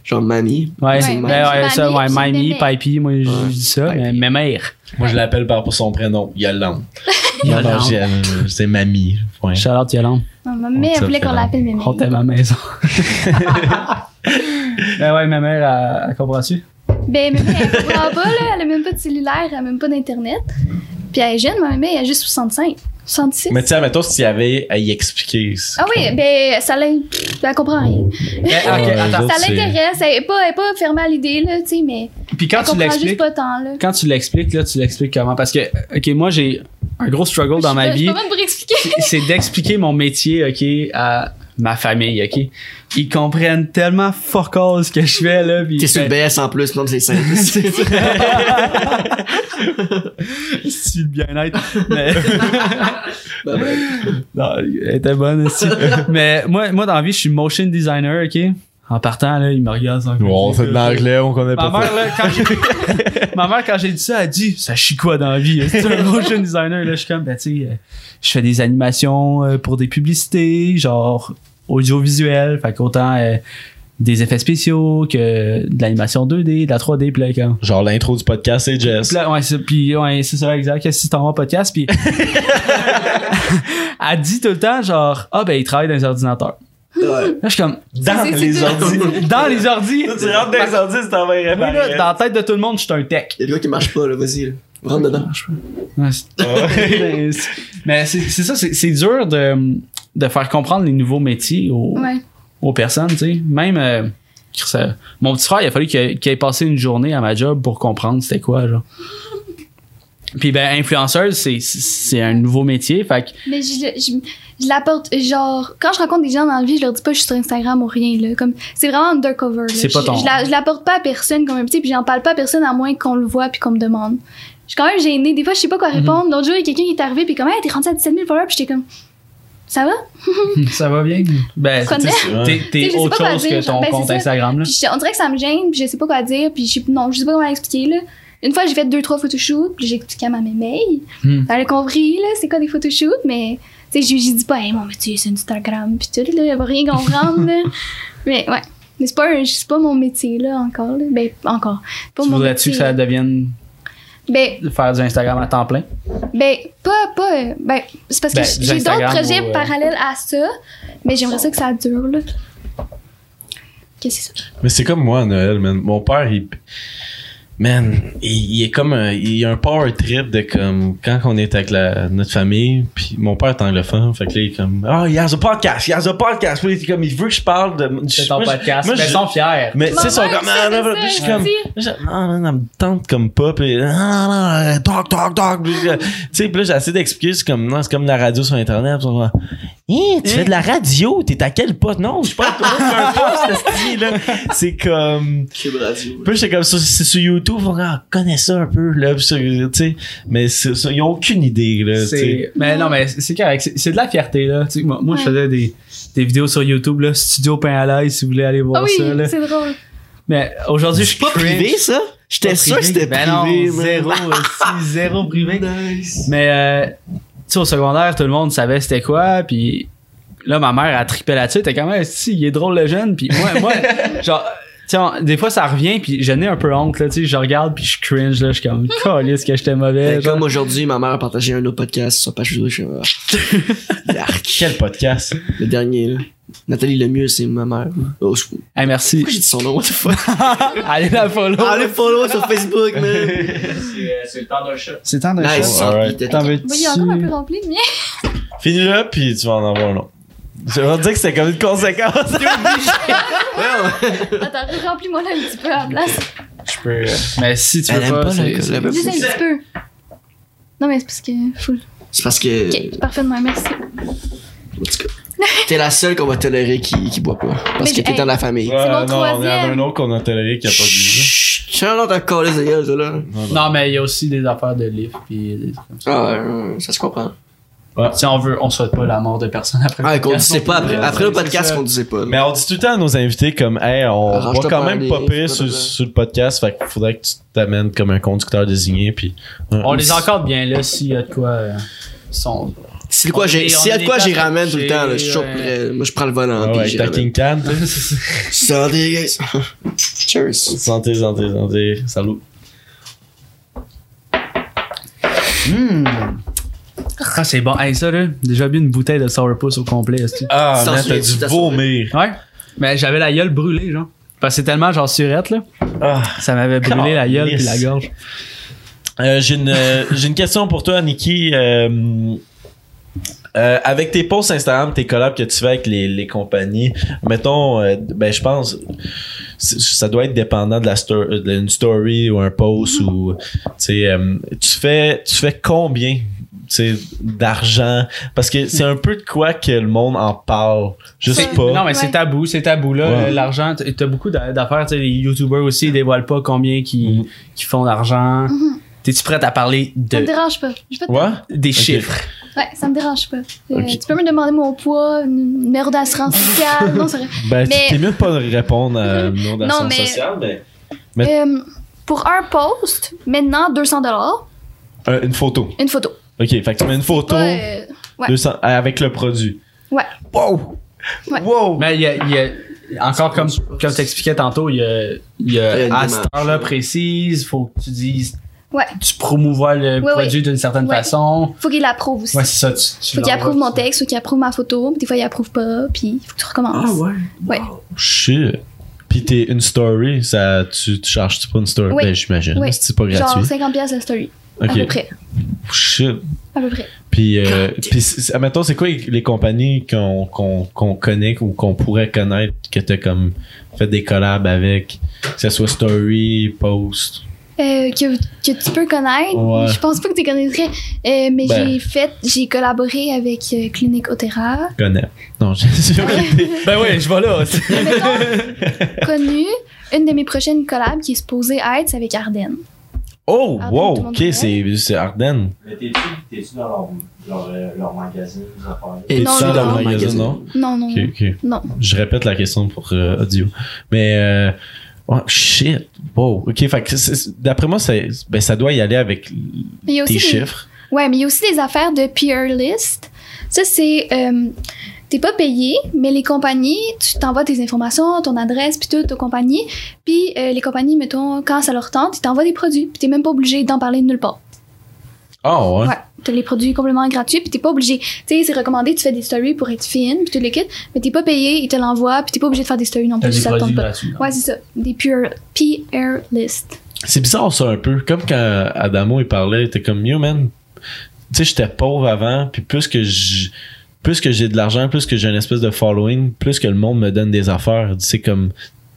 Genre mamie. Ouais, Ouais, c'est- ouais, ben, ouais, mamie, ça, ouais, mamie, papi, moi je dis ça, Papi. mais ma mère. moi je l'appelle par son prénom, Yolande. Yolande. C'est mamie. point. Charlotte Yolande. Ma On elle voulait qu'on l'appelle mémé. On t'aime à ma maison. ben ouais, ma mère, elle, elle comprend-tu? Ben, mémé, elle comprend pas, là. Elle a même pas de cellulaire, elle a même pas d'internet. Puis elle est jeune, ma mémé, elle a juste 65. 66. Mais tu sais, mettons, s'il y avait à y expliquer. Ah oui, ben, ça l'in- Elle comprend rien. Ben, les autres, Ça l'intéresse. Elle est pas, elle est pas fermée à l'idée, là, tu sais, mais. Puis quand elle tu l'expliques, quand tu l'expliques, là, tu l'expliques comment? Parce que, ok, moi j'ai un gros struggle dans ma vie. c'est d'expliquer mon métier, ok, à ma famille, ok. Ils comprennent tellement fuck all ce que je fais, là. T'es sur le ben, BS en plus, non, c'est simple. c'est le bien-être. Mais... Non, elle était bonne aussi. Mais moi, moi, dans la vie, je suis motion designer, ok. En partant, là, il me regarde. sans- Bon, c'est de l'anglais, on connaît Ma pas mère, là, quand j'ai... Ma mère, quand j'ai dit ça, elle dit, ça chie quoi dans la vie? C'est un motion designer, là. Je suis comme, ben, tu sais, euh, je fais des animations euh, pour des publicités, genre, audiovisuel. Fait qu'autant, euh, des effets spéciaux que de l'animation 2D, de la 3D, puis là. Genre l'intro du podcast, c'est Jess. Puis là, ouais, c'est, puis, ouais, c'est ça, exact. Assistant au podcast, puis elle dit tout le temps, genre, ah, ben, il travaille dans les ordinateurs. Ouais. Là, je suis comme, Dans C'est- c'est- les ordis. dans les ordis. tu rentres dans les ordis, t'en vas réparer. dans la tête de tout le monde, je suis un tech. Il y a des gars qui marchent pas, là, vas-y, là. Rentre dedans. Ouais, c'est- Mais c'est c'est ça, c'est c'est dur de, de faire comprendre les nouveaux métiers aux, Ouais. aux personnes, tu sais. Même, euh, ça- mon petit frère, il a fallu qu'il ait, qu'il ait passé une journée à ma job pour comprendre c'était quoi, genre. Puis ben, influenceuse, c'est- c'est un nouveau métier, fait que Mais je, je, je l'apporte, genre, quand je rencontre des gens dans la vie, je leur dis pas je suis sur Instagram ou rien, là. Comme, c'est vraiment undercover, là. C'est pas Je- ton- Je, la- je l'apporte pas à personne comme un petit, puis j'en parle pas à personne à moins qu'on le voit puis qu'on me demande. Je suis quand même gênée. Des fois, je sais pas quoi répondre. L'autre jour, il y a quelqu'un qui est arrivé, puis comme, hey, t'es rendu à 17 000 followers, puis j'étais comme, ça va? ça va bien? Ben, t'es- autre pas quoi chose dire, que ton ben, compte. Instagram, là. Puis je- on dirait que ça me gêne, puis je sais pas quoi dire, puis je non, je sais pas comment l'expliquer, là. Une fois, j'ai fait deux, trois photoshoots, puis j'ai expliqué à ma mémeille. Hmm. Elle a compris, là, c'est quoi des photoshoots, mais, tu sais, je lui dis pas, hey, mon métier, c'est Instagram, puis tout, là, elle va rien comprendre, là. Mais, ouais. Mais c'est pas, un- c'est pas mon métier, là, encore, là. Ben, encore. Pas Tu mon voudrais-tu métier. que ça devienne Ben, faire du Instagram à temps plein? ben, pas, pas, ben, c'est parce que Ben, j'ai d'autres projets ou, euh, parallèles à ça, mais j'aimerais ça que ça dure, là. Qu'est-ce que c'est ça? Mais c'est comme moi à Noël, man. Mon père, il. Man, il, il est comme un. Il a un power trip de comme. Quand on est avec la, notre famille, puis mon père est anglophone, fait que là, il est comme. Ah, il y a un podcast, il y a un podcast. Puis il est comme, il veut que je parle de. C'est ton podcast. moi, mais ils sont fiers. Mais tu sais, ils sont Maman, comme. Ah, non, je suis comme. je- Non, non, me tente comme pas. Puis. Ah, non, non, talk, talk, talk. Puis, euh, Tu sais, puis là, j'ai essayé d'expliquer. C'est comme. Non, c'est comme la radio sur Internet. Hein, tu fais de la radio, t'es à quel poste? Non, je suis pas à un poste. C'est comme. Cube Radio. Puis j'étais comme ça, c'est sur YouTube, on connaît ça un peu, là, puis ça, tu sais. Mais c'est- ça, ils ont aucune idée, là, tu sais. C'est- mais non, mais c'est correct. C'est- de la fierté, là. Tu sais, moi, moi, je faisais des, des vidéos sur YouTube, là. Studio Pain à l'ail, si vous voulez aller voir Ah oui, ça, là. c'est drôle. Mais aujourd'hui, je suis Pas privé, ça? J'étais sûr que c'était ben privé, non, zéro, aussi, zéro privé. Nice. Mais, euh, tu sais, au secondaire, tout le monde savait c'était quoi, puis là, ma mère a trippé là-dessus. T'es quand même, si, il est drôle le jeune, puis moi, moi, genre, tu sais, on- des fois, ça revient, puis j'en ai un peu honte, là, tu sais, je regarde, puis je cringe, là, je suis comme, calisse que j'étais mauvais. Ben, genre. Comme aujourd'hui, ma mère a partagé un autre podcast sur sa page Facebook. Je ah. Quel podcast? Le dernier, là. Nathalie Lemieux, c'est ma mère. Oh, je... Pourquoi Hey, merci. j'ai dit son nom? What the fuck? Allez la follow. Allez follow sur Facebook, man. C'est le temps d'un chat. C'est temps de Nice. chat. Il était T'en temps. veux-tu? Il est encore un peu rempli, le mien. Finis-le, puis tu vas en avoir un autre. Je vais te dire que c'était comme une conséquence. Attends, remplis-moi là un petit peu à la place. Je peux. euh, Mais si tu veux pas, c'est- c'est- Juste un petit peu. Non, mais c'est parce que. Full. C'est parce que. Ok, parfaitement, merci. En tout cas, T'es la seule qu'on va tolérer qui, qui boit pas. Parce Mais que t'es dans la famille. Ouais, mon non, on est troisième. un autre qu'on a toléré qui a pas bu. Chut, collé gueule, ça, là. Non, mais il y a aussi des affaires de livres, puis des trucs comme ça. Ah, ouais, ça se comprend. Si on veut, on souhaite pas la mort de personne après. Ah, le qu'on pas après. Après le podcast, qu'on disait pas. là. Mais on dit tout le temps à nos invités comme, hey, on va quand même pas pire sur, pas- sur le podcast, fait qu'il faudrait que tu t'amènes comme un conducteur désigné, puis. On les encadre bien là s'il y a de quoi. euh, sont... Si de quoi j'ai, est- si y on a est de quoi des j'y ramène tout le temps, là. Je. Moi, je prends le volant. Ah ouais, avec ta. King Can. Santé, guys. Cheers. santé, santé, santé. Salut. Ah, c'est bon. Hey, ça, là, déjà bu une bouteille de sourpuss au complet. est-ce que- Ah, Sans man, t'as dû t'as vomir. Ouais. Mais j'avais la gueule brûlée, genre. Parce que c'est tellement, genre, surette, là. Ah. Ça m'avait brûlé la gueule puis Calisse. la gorge. Euh, j'ai une euh, j'ai une question pour toi, Nikki. Euh, euh, avec tes posts Instagram, tes collabs que tu fais avec les, les compagnies, mettons, euh, ben je pense, c'est- ça doit être dépendant de la sto- d'une story ou un post ou, tu sais, euh, tu fais, tu fais combien, d'argent Parce que c'est un peu de quoi que le monde en parle, juste pas. Non, mais c'est tabou, c'est tabou, là. Ouais. L'argent, t'as beaucoup d'a- d'affaires, tu sais, les YouTubers aussi, ils dévoilent pas combien qui, Mhm. qui font d'argent. T'es-tu prête à parler Ça me de, dérange pas. De- Ouais. des chiffres? Ouais, ça me dérange pas. Euh, tu peux me demander mon poids, numéro d'assurance sociale? non, c'est vrai. Ben, mais... t'es mieux de pas répondre à numéro d'assurance sociale, mais. mais... Euh, pour un post, maintenant, 200 euh, Une photo. Une photo. Ok, fait que tu mets une photo ouais. 200, avec le produit. Ouais. Wow! Ouais. Wow! Mais il y a, y a encore comme, comme tu expliquais tantôt, il y a, il y a à cette heure-là précise, faut que tu dises Ouais. Tu promouvois le Ouais, produit d'une certaine Ouais. façon. Faut qu'il approuve aussi. Ouais, c'est ça. Tu, tu faut qu'il approuve mon texte, faut qu'il approuve ma photo. Des fois, il approuve pas, puis il faut que tu recommences. Ah ouais. Ouais. Shit. Pis t'es une story, ça, tu, tu charges-tu pas une story? Ben, j'imagine. Oui. C'est pas Genre gratuit. 50$ piastres la story. À peu près. Shit. À peu près. Puis, euh, puis c'est- admettons, c'est quoi les, compagnies qu'on qu'on qu'on connaît ou qu'on pourrait connaître que t'as comme fait des collabs avec, que ce soit Story, Post? Euh, que, que tu peux connaître. Ouais. Je pense pas que tu connaîtrais. Euh, mais Ben. j'ai fait, j'ai collaboré avec euh, Clinique Otera. Connais. Non, j'ai Ben oui, je vais là. Mettons, connu, une de mes prochaines collabs qui est supposée être, c'est avec Ardennes. Oh, Ardennes, wow, ok, c'est c'est Ardennes. Mais t'es-tu, dans leur, leur, euh, leur magazine, T'es-tu Non, dans non, leur magazine? non? Non, non, Ok, ok. non. Je répète la question pour euh, audio. Mais, euh, oh, shit. Wow. Ok, d'après moi, c'est- ben, ça doit y aller avec tes des- chiffres. Ouais, mais il y a aussi des affaires de peer list. Ça, c'est. euh, T'es pas payé, mais les compagnies, tu t'envoies tes informations, ton adresse, puis tout aux compagnies. Puis euh, les compagnies, mettons, quand ça leur tente, ils t'envoient des produits. Puis t'es même pas obligé d'en parler nulle part. Ah, ouais. Ouais. T'as les produits complètement gratuits, puis t'es pas obligé. Tu sais, c'est recommandé, tu fais des stories pour être fine, puis tout le kit, mais t'es pas payé, ils te l'envoient, puis t'es pas obligé de faire des stories non plus, des si ça te tente pas. gratuits. Ouais, c'est ça. Des pure peer list. C'est bizarre, ça, un peu. Comme quand Adamo, il parlait, il était comme, yo, man, tu sais, j'étais pauvre avant, puis plus que je plus que j'ai de l'argent, plus que j'ai une espèce de following, plus que le monde me donne des affaires. C'est comme,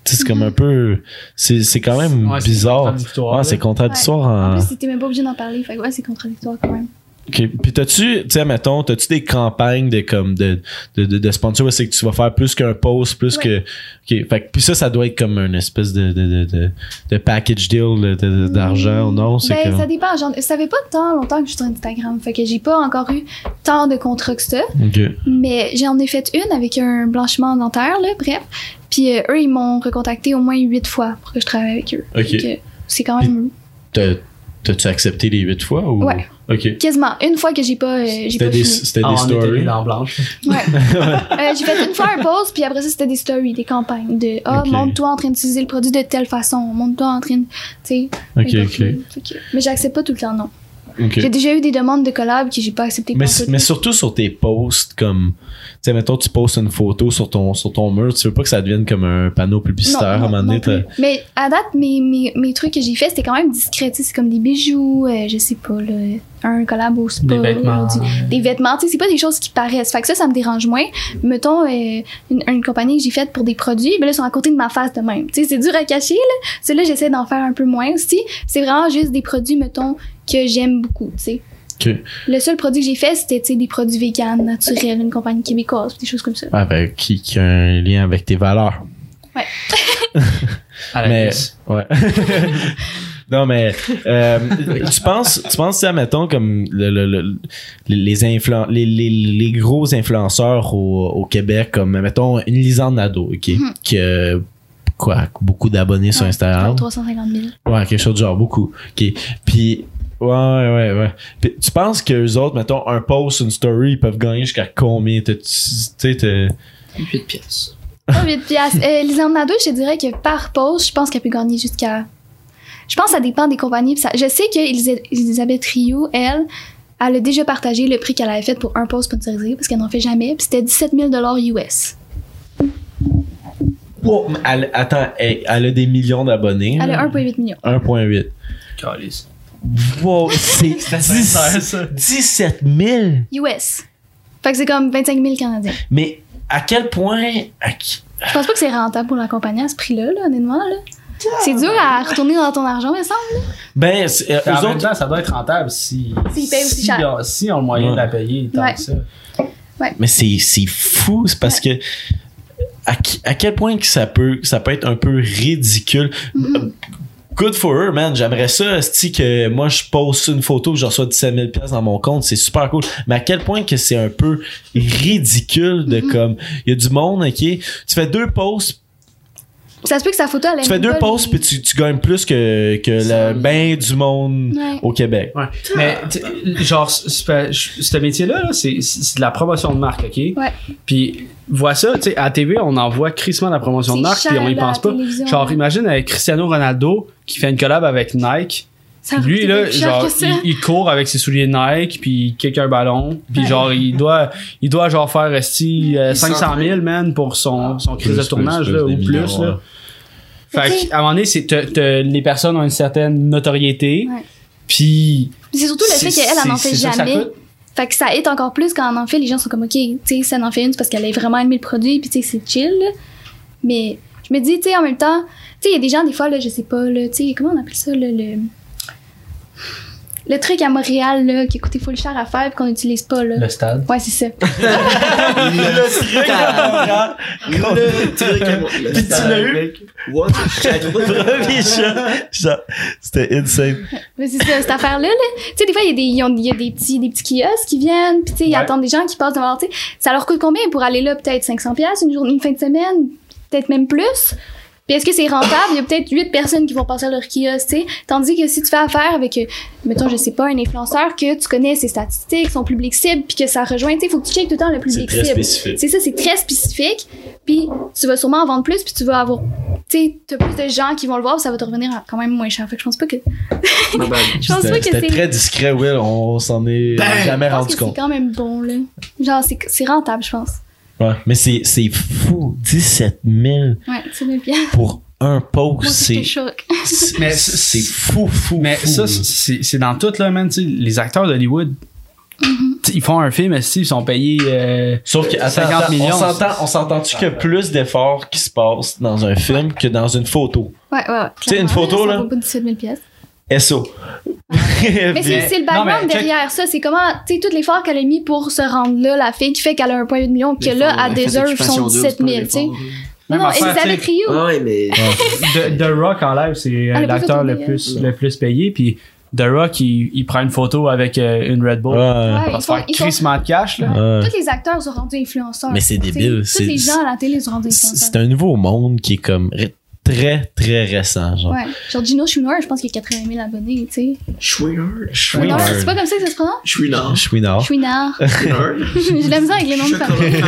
c'est comme un peu, c'est c'est quand même Ouais, c'est bizarre. contradictoire, Ouais, c'est là. contradictoire En en. plus, t'es même pas obligé d'en parler, fait que ouais, c'est contradictoire quand même. Ok. Puis t'as-tu, tu sais, mettons, t'as-tu des campagnes de comme de de, de, de sponsor, c'est que tu vas faire plus qu'un post, plus Ouais. que. Ok. Fait que puis ça, ça doit être comme une espèce de de de, package deal de- de- d'argent ou non, Ben, comme. ça dépend. Ça fait pas tant longtemps que je suis sur Instagram. Fait que j'ai pas encore eu tant de contrats que ça. Mais j'en ai fait une avec un blanchiment dentaire, là, bref. Puis euh, eux, ils m'ont recontacté au moins huit fois pour que je travaille avec eux. Ok. C'est quand même T'as-tu accepté les huit fois ou? Ouais. Ok. quasiment une fois que j'ai pas, euh, j'ai C'était pas des, fini. c'était Ah, des stories. les dents blanches. Ouais. Euh, j'ai fait une fois un post, puis après ça, c'était des stories, des campagnes de Ah, Ok. montre-toi en train d'utiliser le produit de telle façon, montre-toi en train de. Tu sais. Ok, Mais j'accepte pas tout le temps, non. J'ai déjà eu des demandes de collab que j'ai pas accepté Mais, surtout sur tes posts, comme, tu sais, mettons, tu postes une photo sur ton, sur ton mur, tu veux pas que ça devienne comme un panneau publicitaire à un moment donné. Mais à date, mes, mes, mes trucs que j'ai fait, c'était quand même discret. tu sais, C'est comme des bijoux, euh, je sais pas, là, un collab au spa. Des vêtements. du- des vêtements, tu sais, c'est pas des choses qui paraissent. Fait que ça, ça me dérange moins. Mettons, euh, une, une compagnie que j'ai faite pour des produits, ben là, ils sont à côté de ma face de même. Tu sais, c'est dur à cacher, là. Ceux-là, j'essaie d'en faire un peu moins aussi. C'est vraiment juste des produits, mettons, que j'aime beaucoup, tu sais. Le seul produit que j'ai fait, c'était, tu sais, des produits véganes, naturels, une compagnie québécoise, des choses comme ça. Ah, ben, qui, qui a un lien avec tes valeurs. À la Mais, ouais. non, mais, euh, tu penses, tu penses, ça, mettons, comme le, le- le- les, influen- les, les, les gros influenceurs au, au Québec, comme, mettons, une Lisande Nadeau, OK, qui a, quoi, beaucoup d'abonnés sur Ouais, Instagram? 350 000. Ouais, quelque chose de genre beaucoup. OK. Puis, ouais, ouais, ouais. Puis, tu penses qu'eux autres, mettons, un post, une story, ils peuvent gagner jusqu'à combien? Tu sais, t'as- 8 pièces. Pas 8 piastres. Euh, Lisanne Nadeau, je te dirais que par poste, je pense qu'elle peut gagner jusqu'à. Je pense que ça dépend des compagnies. ça- Je sais qu'Elisabeth Rioux, elle, elle a déjà partagé le prix qu'elle avait fait pour un post sponsorisé parce qu'elle n'en fait jamais. Puis c'était 17 000 US. Wow, mais elle- attends, elle, elle a des millions d'abonnés. Elle a 1,8 million. 1,8. Calice. Wow, c'est sincère, ça. 17 000. US. Fait que c'est comme 25 000 Canadiens. Mais à quel point. à qui- Je pense pas que c'est rentable pour la compagnie à ce prix-là, là, honnêtement. Là. C'est dur à retourner dans ton argent, me semble. Ben, euh, En même temps, ça doit être rentable si. S'ils payent aussi si cher. on- Si on a le moyen Ouais. de la payer, tant Ouais. que ça. Mais c'est c'est fou, c'est parce que. À, qui- à quel point que ça peut, ça peut être un peu ridicule. Mhm. Good for her, man. J'aimerais ça, esti, que moi, je poste une photo que je reçois 17 000 pièces dans mon compte. C'est super cool. Mais à quel point que c'est un peu ridicule de comme, il y a du monde, ok? Tu fais deux posts ça se peut que sa photo, elle Tu fais deux posts puis tu, tu gagnes plus que, que le bain du monde Ouais. au Québec. Ouais. Mais, genre, ce métier-là, là, c'est c'est de la promotion de marque, OK? Ouais. Puis, vois ça, tu sais, à la TV, on en voit crissement la promotion de marque, puis on y pense pas. Genre, imagine avec Cristiano Ronaldo qui fait une collab avec Nike. Ça Puis lui, là, genre, il, il court avec ses souliers Nike, puis il kick un ballon. Puis Ouais. genre, il doit, il doit genre faire resti euh, Il 500 000, s'entraîne. man, pour son, son crise Plus, de tournage, plus, là, plus, ou plus, millions, là. ouais. Fait Mais qu'à un moment donné, c'est, les personnes ont une certaine notoriété. Ouais. Puis. Mais C'est surtout le fait qu'elle, elle n'en fait jamais. Fait que ça aide encore plus quand elle en fait. Les gens sont comme, OK, tu sais, ça en fait une, c'est parce qu'elle a vraiment aimé le produit, puis tu sais, c'est chill. là. Mais je me dis, tu sais, en même temps, tu sais, il y a des gens, des fois, là, je sais pas, là, tu sais, comment on appelle ça, là, le. Le truc à Montréal, là, qui a coûté full cher à faire, puis qu'on n'utilise pas, là. Le stade. Ouais, c'est ça. Le truc à moi. Le Puis tu l'as eu? What? C'était insane. Mais c'est ça, cette affaire-là, là. Tu sais, des fois, il y a des, y a des petits, des petits kiosques qui viennent, puis tu sais, ils Ouais. attendent des gens qui passent devant, tu sais. Ça leur coûte combien pour aller là? Peut-être 500 pièces une journée, une fin de semaine? Peut-être même plus? Puis est-ce que c'est rentable? Il y a peut-être 8 personnes qui vont passer à leur kiosque, tu sais. Tandis que si tu fais affaire avec, euh, mettons, je sais pas, un influenceur que tu connais ses statistiques, son public cible, puis que ça rejoint, tu sais, faut que tu checkes tout le temps le C'est public très cible. spécifique. C'est ça, c'est très spécifique. Puis tu vas sûrement en vendre plus, puis tu vas avoir, tu sais, t'as plus de gens qui vont le voir, puis ça va te revenir quand même moins cher. Fait que je pense pas que, Ma bad. je pense pas que c'était c'est. très discret, Will. On s'en est Ben, jamais rendu que c'est compte. quand même bon, là. Genre, c'est, c'est rentable, je pense. Ouais. Mais c'est c'est fou. 17 000 Ouais, c'est bien bien. pour un post. C'est choc. c'est- Mais c'est fou, fou. Mais fou, ça, c'est c'est dans tout, là, man. Les acteurs d'Hollywood, Mm-hmm. ils font un film, esti, ils sont payés. euh, Sauf que, attends, 50 attends, millions? on s'entend, on s'entend-tu qu'il y a plus d'efforts qui se passent dans un film que dans une photo? Ouais, ouais, ouais. Tu sais, une photo, là. Ça vaut pas 17 000 pièces. SO. Mais c'est, le Non, mais background check- derrière ça. C'est comment, tu sais, tout l'effort qu'elle a mis pour se rendre là, la fille qui fait qu'elle a 1,8 million, puis que là, elle deserve son 17 000, tu sais. Non, non, Elisabeth. Rioux. Ah ouais, mais. The, The Rock en live, c'est Ah, euh, le plus l'acteur le payé, plus, hein. le plus payé. Puis The Rock, il, il prend une photo avec euh, une Red Bull. Ouais. Ils se faire crissement de cash, là. Ouais. Tous les acteurs sont rendus influenceurs. Mais c'est débile, Tous c'est- les gens à la télé sont rendus influenceurs. c'est un nouveau monde qui est comme très, très récent, genre. Ouais. Genre Gino Schooner, je pense qu'il y a 80 000 abonnés, tu sais. Chouinard. Non, C'est pas comme ça que ça se prononce? Chouinard. Chouinard. Chouinard. Chouinard. Je l'aime ça avec les noms de famille.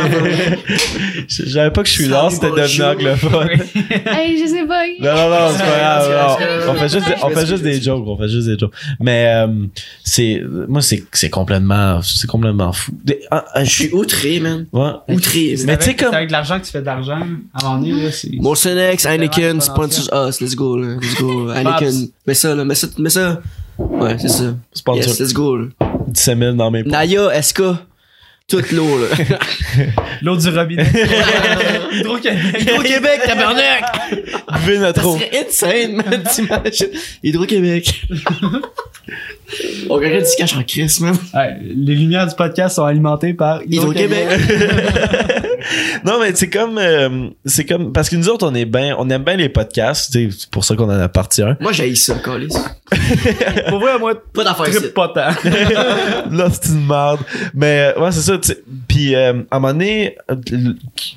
J'avais pas que Chouinard, Ça c'était arrive devenu anglophone. hey, je sais pas. Non, non, non, c'est pas grave. On fait juste, on fait juste des jokes, on fait juste des jokes. Mais, euh, c'est, moi, c'est, c'est complètement, c'est complètement fou. Ah, ah, Je suis outré, man. Ouais. Outré. Mais tu sais, comme- c'est avec de l'argent que tu fais de l'argent. À un moment donné, là, c'est. Molson X, Heineken, C'est sponsors us. Let's go, là. Let's go. Heineken. Mets ça, là. Mets ça. Mets ça. Ouais, c'est ça. Sponsor. Yes, let's go, là. 17 000 dans mes poches. Naya, SK. Toute l'eau, là. L'eau du robinet. Hydro-Québec. Hydro-Québec, tabarnak! Buvez notre Ça eau. serait insane, man, t'imagines? Hydro-Québec. On regarde du cash en crise, man. Ouais, les lumières du podcast sont alimentées par Hydro-Québec. non, mais c'est comme, euh, c'est comme, parce que nous autres, on est bien, on aime bien les podcasts, tu sais, c'est pour ça qu'on en a parti un. Moi, j'ai ça, Calis. Pour vrai, moi, Pas d'affaires pas tant. Là, c'est une merde. Mais, ouais, c'est ça, Puis, euh, à un moment donné,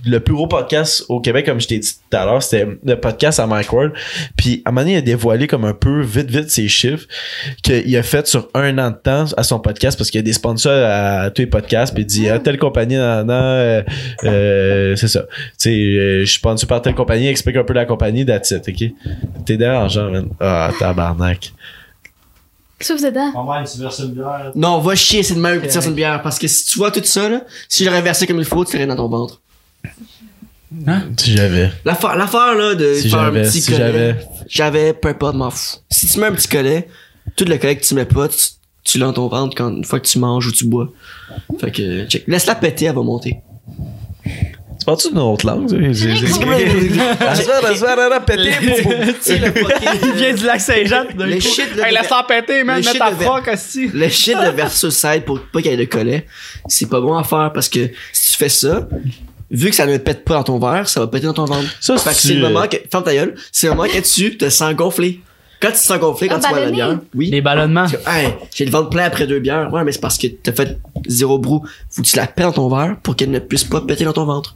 le, plus gros podcast au Québec, comme je t'ai dit tout à l'heure, c'était le podcast à Mike Ward. Puis, à un moment donné, il a dévoilé comme un peu vite, vite ses chiffres qu'il a fait sur un an de temps à son podcast parce qu'il y a des sponsors à, tous les podcasts. Puis, il dit, ah, telle compagnie, nan, euh, euh, c'est ça. Tu sais, je suis sponsor par telle compagnie, explique un peu la compagnie, that's ok? T'es dérangeant, man. Ah, tabarnak. Qu'est-ce que vous êtes dedans? Va une verser une bière. Non, va chier, c'est de même que tu tires une bière. Parce que si tu vois tout ça, là, si je l'aurais versé comme il faut, tu l'aurais dans ton ventre. Si j'avais. L'affaire, l'affaire, là, de Si faire un j'avais, petit si collet. j'avais. J'avais, peu importe, m'en fous. Si tu mets un petit collet, tout le collet que tu mets pas, tu, tu l'as dans ton ventre quand, une fois que tu manges ou tu bois. Fait que, check. Laisse-la péter, elle va monter. Tu parles-tu d'une autre langue? Il vient du lac Saint-Jean. Le shit, de- laisse-la péter, man. le Mets shit ta de- froc, aussi. Le shit de versus side pour pas qu'il y ait de collet, c'est pas bon à faire parce que si tu fais ça, vu que ça ne pète pas dans ton verre, ça va péter dans ton ventre. Ça, Fait que c'est- c'est le moment que, ferme ta gueule, c'est le moment que tu te sens gonflé. Quand tu te sens gonflé, quand Ah, tu bois la bière, oui. Les ballonnements. Tu- Hey, j'ai le ventre plein après deux bières. Ouais, mais c'est parce que t'as fait zéro brou. Faut que tu la pètes dans ton verre pour qu'elle ne puisse pas péter dans ton ventre.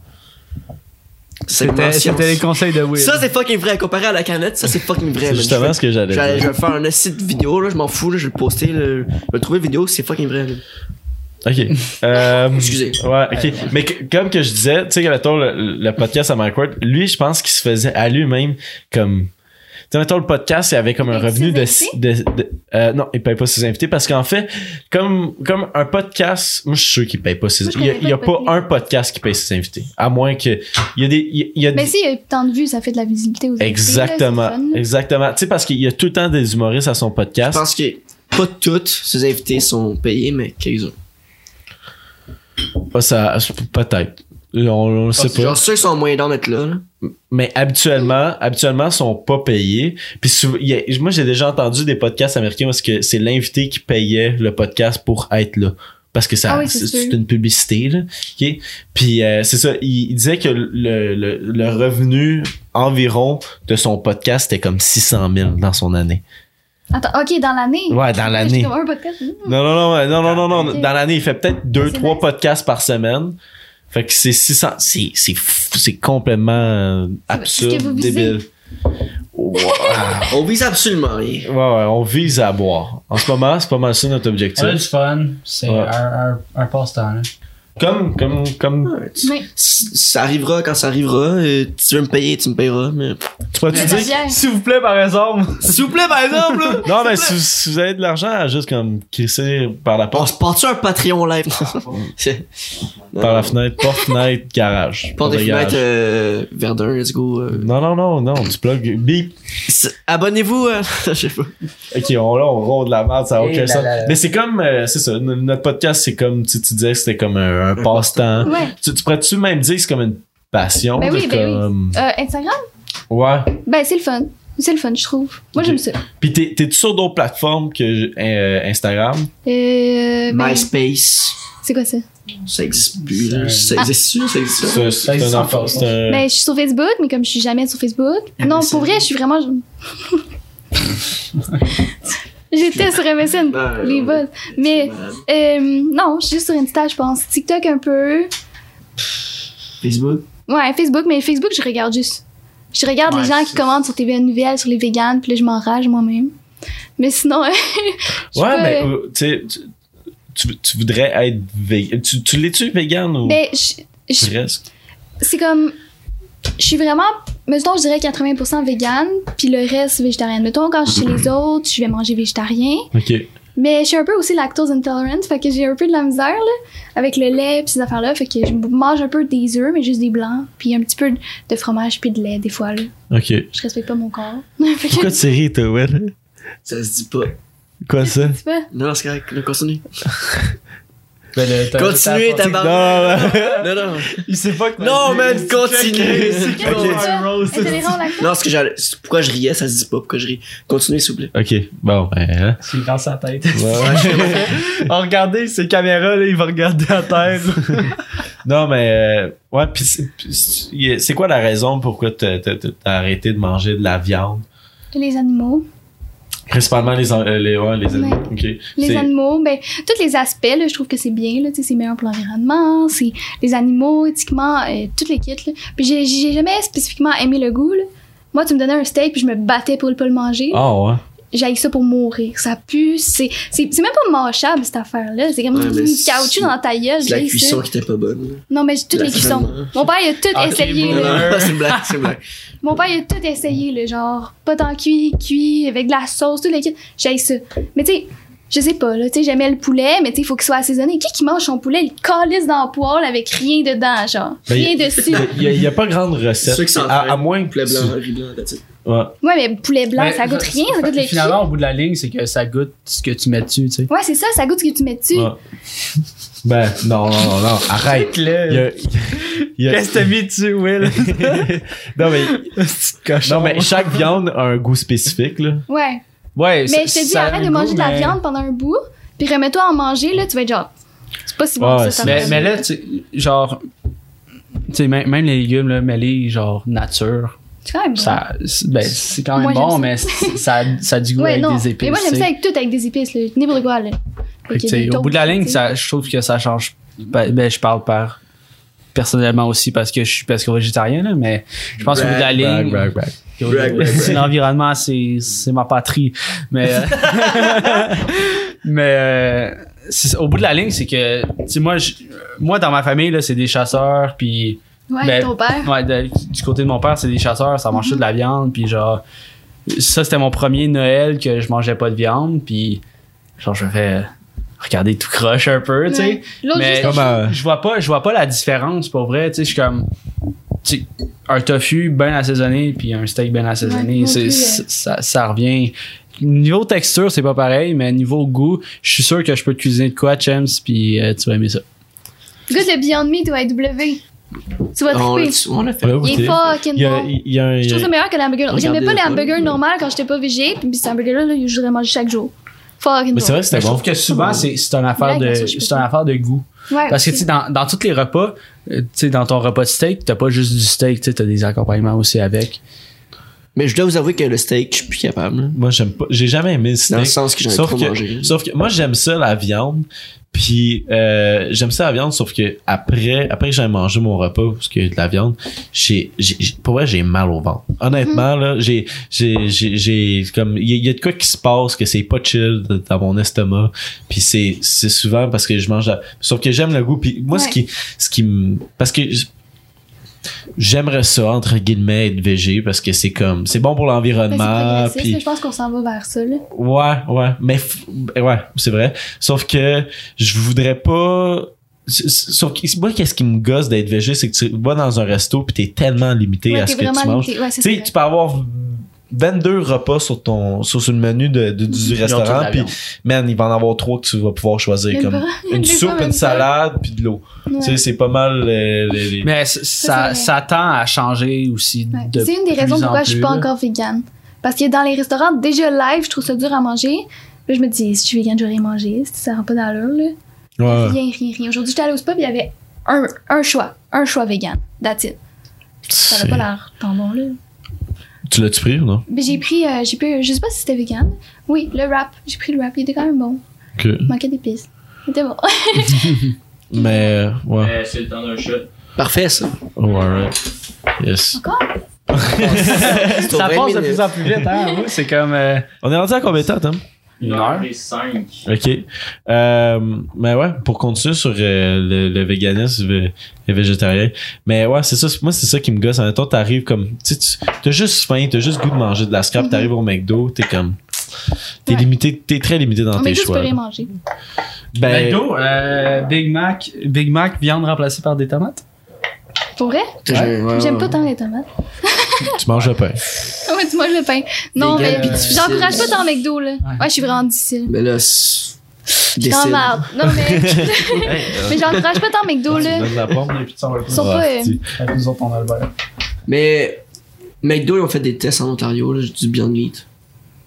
C'était les conseils de Will. Ça, c'est fucking vrai. Comparé à la canette, ça, c'est fucking vrai. C'est justement ce que j'allais je vais, je dire. vais faire un site vidéo, là, je m'en fous, là, je vais le poster, là, je vais le trouver vidéo, c'est fucking vrai. là. Ok. Euh, Excusez. Ouais, ok. Mais que- comme que je disais, tu sais, mettons le, le podcast à Mike Ward, lui, je pense qu'il se faisait à lui-même comme. Tu sais, mettons le podcast, il avait comme un Il revenu de. ses de, de- euh, non, il paye pas ses invités parce qu'en fait, comme, comme un podcast, moi je suis sûr qu'il paye pas ses Moi, je Il y a, connais il y a pas un podcast qui paye ses invités. À moins que. Il y a des. Il y a, y Mais des- si, il y a tant de vues, ça fait de la visibilité aux Exactement. là. Exactement. Tu sais, parce qu'il y a tout le temps des humoristes à son Je podcast. pense que pas toutes ces invités sont payés, mais quelques-uns. Pas ça, peut-être. On, on le sait pas. Genre, ceux qui sont moins dans d'être là, là. Mais habituellement, habituellement, sont pas payés. Puis a- moi, j'ai déjà entendu des podcasts américains parce que c'est l'invité qui payait le podcast pour être là. Parce que ça, Ah oui, c'est une publicité, là. Puis euh, c'est ça, il, il disait que le, le, le revenu environ de son podcast était comme 600 000 dans son année. Attends, ok, dans l'année? Ouais, dans l'année. Non, non, non, non, non, non, non. Dans l'année, il fait peut-être deux, trois nice. podcasts par semaine. Fait que c'est 600, c'est, c'est, c'est complètement euh, C'est ce absurde, visez. débile. Wow. On vise absolument rien. Ouais, ouais, on vise à boire. En ce moment, c'est pas mal ça notre objectif. On a du fun. C'est Ouais. un, un, un passe-temps. Comme, comme, comme, Ouais, tu- Mais c- Ça arrivera quand ça arrivera. et tu veux me payer, tu me payeras. Mais... tu pourrais-tu dire? S'il vous plaît, par exemple? S'il vous plaît, par exemple, là. Non, mais si, si vous avez de l'argent à juste comme crisser par la On porte, se porte-tu un Patreon live? Par la fenêtre, porte, fenêtre, garage. Porte des de garage. fenêtres euh, Verdun, let's go. euh. Non, non, non, non, tu plug, bip. Abonnez-vous. euh, Je sais pas. Ok, on, là, on ronde la merde, ça n'a Et aucun sens. Mais c'est comme, euh, c'est ça, notre podcast, c'est comme, tu, tu disais que c'était comme un, un passe-temps. Ouais. Tu, tu pourrais-tu même dire que c'est comme une passion? Ben oui, ben oui. Euh, Instagram? Ouais. Ben, c'est le fun. C'est le fun, je trouve. Moi, j'aime ça. Puis t'es, t'es-tu sur d'autres plateformes que euh, Instagram? Euh, ben, MySpace. c'est quoi ça? Ça existe plus. là. C'est Ça existe ça existe ça. Existe encore, un... Ben, je suis sur Facebook, mais comme je suis jamais sur Facebook. Ah, non, pour vrai, je suis vraiment. J'étais sur MSN. Ben, les on- bots. Mais, euh, non, je suis juste sur Insta, je pense. TikTok un peu. Facebook? Ouais, Facebook, mais Facebook, je regarde juste. Je regarde Ouais, les gens qui commentent sur TVA Nouvelles, sur les véganes, puis là, je m'enrage moi-même. Mais sinon, Ouais, mais euh, tu sais, tu- tu, voudrais être vegan. Tu, tu l'es-tu vegan ou mais je- je- presque? c'est comme je suis vraiment mettons je dirais 80% vegan puis le reste végétarien mettons quand je suis chez les autres je vais manger végétarien Ok. mais je suis un peu aussi lactose intolerant fait que j'ai un peu de la misère là avec le lait puis ces affaires là fait que je mange un peu des œufs mais juste des blancs puis un petit peu de fromage puis de lait des fois là Ok. je respecte pas mon corps fait que Pourquoi tu ris, toi, Will? Ça se dit pas. Quoi ça? Non, c'est correct. Là, continue. Ben, le- t'as- Continuez, Non, Non, non. Il sait pas que. Non, man, continue. Qu'est-ce que tu fais? Intolérant au lactose? Non, ce que j'allais. c'est Pourquoi je riais, ça se dit pas. Pourquoi je ris. Continuez, s'il vous plaît. Ok, bon, ben, hein. C'est dans sa tête. Ouais. oh, regardez ces caméras, là, il va regarder à terre. non, mais, euh, ouais, pis c'est- pis c'est c'est quoi la raison pourquoi t'as arrêté de manger de la viande? les animaux Principalement les, les, ouais, les animaux. Les animaux, ben, tous les aspects, là, je trouve que c'est bien, là, c'est meilleur pour l'environnement, c'est les animaux, éthiquement, euh, toutes les kits, là. Puis j'ai, j'ai jamais spécifiquement aimé le goût, là. Moi, tu me donnais un steak, puis je me battais pour le pas le manger. Ah, ouais. J'ai ça pour mourir. Ça pue, c'est, c'est, c'est même pas mâchable, cette affaire-là. C'est comme du c'est- caoutchouc dans ta gueule. C'est la j'ai cuisson ça. qui était pas bonne. Non, mais j'ai toutes La les cuissons. crème. Mon père, il a tout Ok, essayé, bon. là. Non, c'est blague, c'est blague. Mon père, il a tout essayé, là, genre, pas tant cuit, cuit, avec de la sauce, tout les kits. J'ai ça. Mais tu sais, je sais pas, là, tu sais, j'aimais le poulet, mais tu sais, il faut qu'il soit assaisonné. Qui qui mange son poulet, il calisse dans le poêle avec rien dedans, genre. Ben, rien dessus. Il y, a- il y a pas grande recette. Ceux qui à, à moins que Poulet blanc, riz blanc. Ouais. Ouais, mais poulet blanc, Mais ça goûte rien, ça goûte le Finalement, au bout de la ligne, c'est que ça goûte ce que tu mets dessus, tu sais. Ouais, c'est ça, ça goûte ce que tu mets dessus. Ouais. Ben, non, non, non, non, arrête. A- Qu'est-ce que t'as mis dessus, Will? non, mais, cochon. non, mais chaque viande a un goût spécifique, là. Ouais. Ouais, Mais je te dis, arrête de manger de la viande pendant un bout, puis remets-toi à en manger, là, tu vas être genre. C'est pas si bon Ouais, que ça, ça Mais, mais là, tu sais, genre, tu sais, même, même les légumes, là, mais les genre nature, C'est quand même bon. Ça, c'est- ben, c'est quand même Moi, bon, ça. mais ça, ça a du goût Ouais, avec non. des épices. Mais moi, j'aime ça avec tout, avec des épices. N'importe quoi, là. Des au bout de la ligne, ça, je trouve que ça change. Ben, ben, je parle par personnellement aussi parce que je suis parce que végétarien là, mais je pense qu'au bout de la ligne, Brag, brag, brag. c'est l'environnement, c'est c'est ma patrie. Mais euh, mais euh, au bout de la ligne, c'est que tu sais moi je- moi dans ma famille là, c'est des chasseurs puis Ouais, ben, ton père. Ouais, de- du côté de mon père, c'est des chasseurs, ça mangeait de la viande, puis genre, ça c'était mon premier Noël que je mangeais pas de viande, puis genre je fais regarder tout croche un peu, tu sais. Mais Comme, euh, je vois pas, je vois pas la différence pour vrai, tu sais, je suis comme, tu sais, un tofu bien assaisonné puis un steak bien assaisonné, c'est, c'est- ça, ça revient. Niveau texture, c'est pas pareil, mais niveau goût, je suis sûr que je peux te cuisiner de quoi, Chems, puis euh, tu vas aimer ça. Goûte le Beyond Meat ou AW. Tu vas triper. on l'a fait. Il est fucking Il y a, bon. il y a un. Je trouve ça meilleur que l'hamburger. J'aimais pas les le hamburgers normaux quand j'étais pas végé, puis cet hamburger-là, là, je voudrais manger chaque jour. Fucking Mais c'est vrai bon. que c'était Mais je bon. trouve que souvent, c'est, c'est une affaire de, c'est une affaire de goût. Ouais, Parce que, tu sais, dans, dans tous les repas, euh, tu sais, dans ton repas de steak, t'as pas juste du steak, tu sais, t'as des accompagnements aussi avec. Mais je dois vous avouer que le steak, je suis plus capable. Moi, j'aime pas. J'ai jamais aimé le Dans le steak. sens que j'en ai Sauf trop que, mangé. sauf que moi j'aime ça la viande puis euh, j'aime ça la viande sauf que après après que j'ai mangé mon repas parce que de la viande j'ai j'ai j'ai- pour vrai j'ai mal au ventre honnêtement là j'ai j'ai j'ai j'ai comme il y, a- il y a de quoi qui se passe que c'est pas chill dans mon estomac puis c'est c'est souvent parce que je mange la- sauf que j'aime le goût puis moi ce qui ce qui me parce que J'aimerais ça, entre guillemets, être végé parce que c'est comme, c'est bon pour c'est l'environnement. puis- Je pense qu'on s'en va vers ça, là. Ouais, ouais, mais f- ouais, c'est vrai. Sauf que je voudrais pas. Sauf que moi, qu'est-ce qui me gosse d'être végé, c'est que tu vas dans un resto puis t'es tellement limité Ouais, à ce que tu manges. Ouais, Tu sais, tu peux avoir 22 repas sur ton sur le menu de, de- du Ils restaurant puis man, il va en avoir trois que tu vas pouvoir choisir Même comme pas. une soupe, une salade puis de l'eau. Ouais. Tu sais, c'est pas mal euh, les, les- Mais ça, ça tend à changer aussi. Ouais. de C'est une des raisons pourquoi je suis pas encore vegan. Parce que dans les restaurants, déjà live, je trouve ça dur à manger. Là, je me dis, si je suis vegan, j'aurais rien mangé. Ça rend pas d'allure, là. Ouais. Rien, rien, rien. Aujourd'hui, j'étais allée au spa, puis il y avait un, un choix. Un choix vegan. That's it. Ça n'a pas l'air tant bon, là. Tu l'as-tu pris ou non? Mais j'ai pris, euh, j'ai pris, je sais pas si c'était vegan. Oui, le wrap. J'ai pris le wrap. Il était quand même bon. Que... Il manquait d'épices. Il était bon. Mais euh, ouais. Mais c'est le temps d'un shot. Parfait, ça. Oh, alright. Yes. Encore? Ça 20 passe de plus en plus vite, hein? Oui, c'est comme. euh, On est rendu à combien de temps, Tom? Une heure. et cinq. OK. Euh, mais ouais, pour continuer sur euh, le, le véganisme et le végétarien. Mais ouais, c'est ça. Moi, c'est ça qui me gosse. En même temps, t'arrives comme... Tu t'as juste faim, t'as juste goût de manger de la scrap, Mhm. t'arrives au McDo, t'es comme... T'es Ouais. limité, t'es très limité dans tes tout, tu peux choix. manger. Ben, McDo, euh, Big Mac, Big Mac, viande remplacée par des tomates? Pour vrai? Ouais, J'aime ouais. pas tant les tomates. tu manges le pain. Ah ouais, tu manges le pain. Non, mais difficile. j'encourage pas tant McDo, là. Ouais, je suis vraiment difficile. Mais là, c'est. Je suis en Décide. marde. Non, mais, mais j'encourage pas tant McDo, tu là. Ils sont pas. euh, c'est- faire. Nous autres, on a le beurre. Mais McDo, ils ont fait des tests en Ontario, là, du Beyond Meat.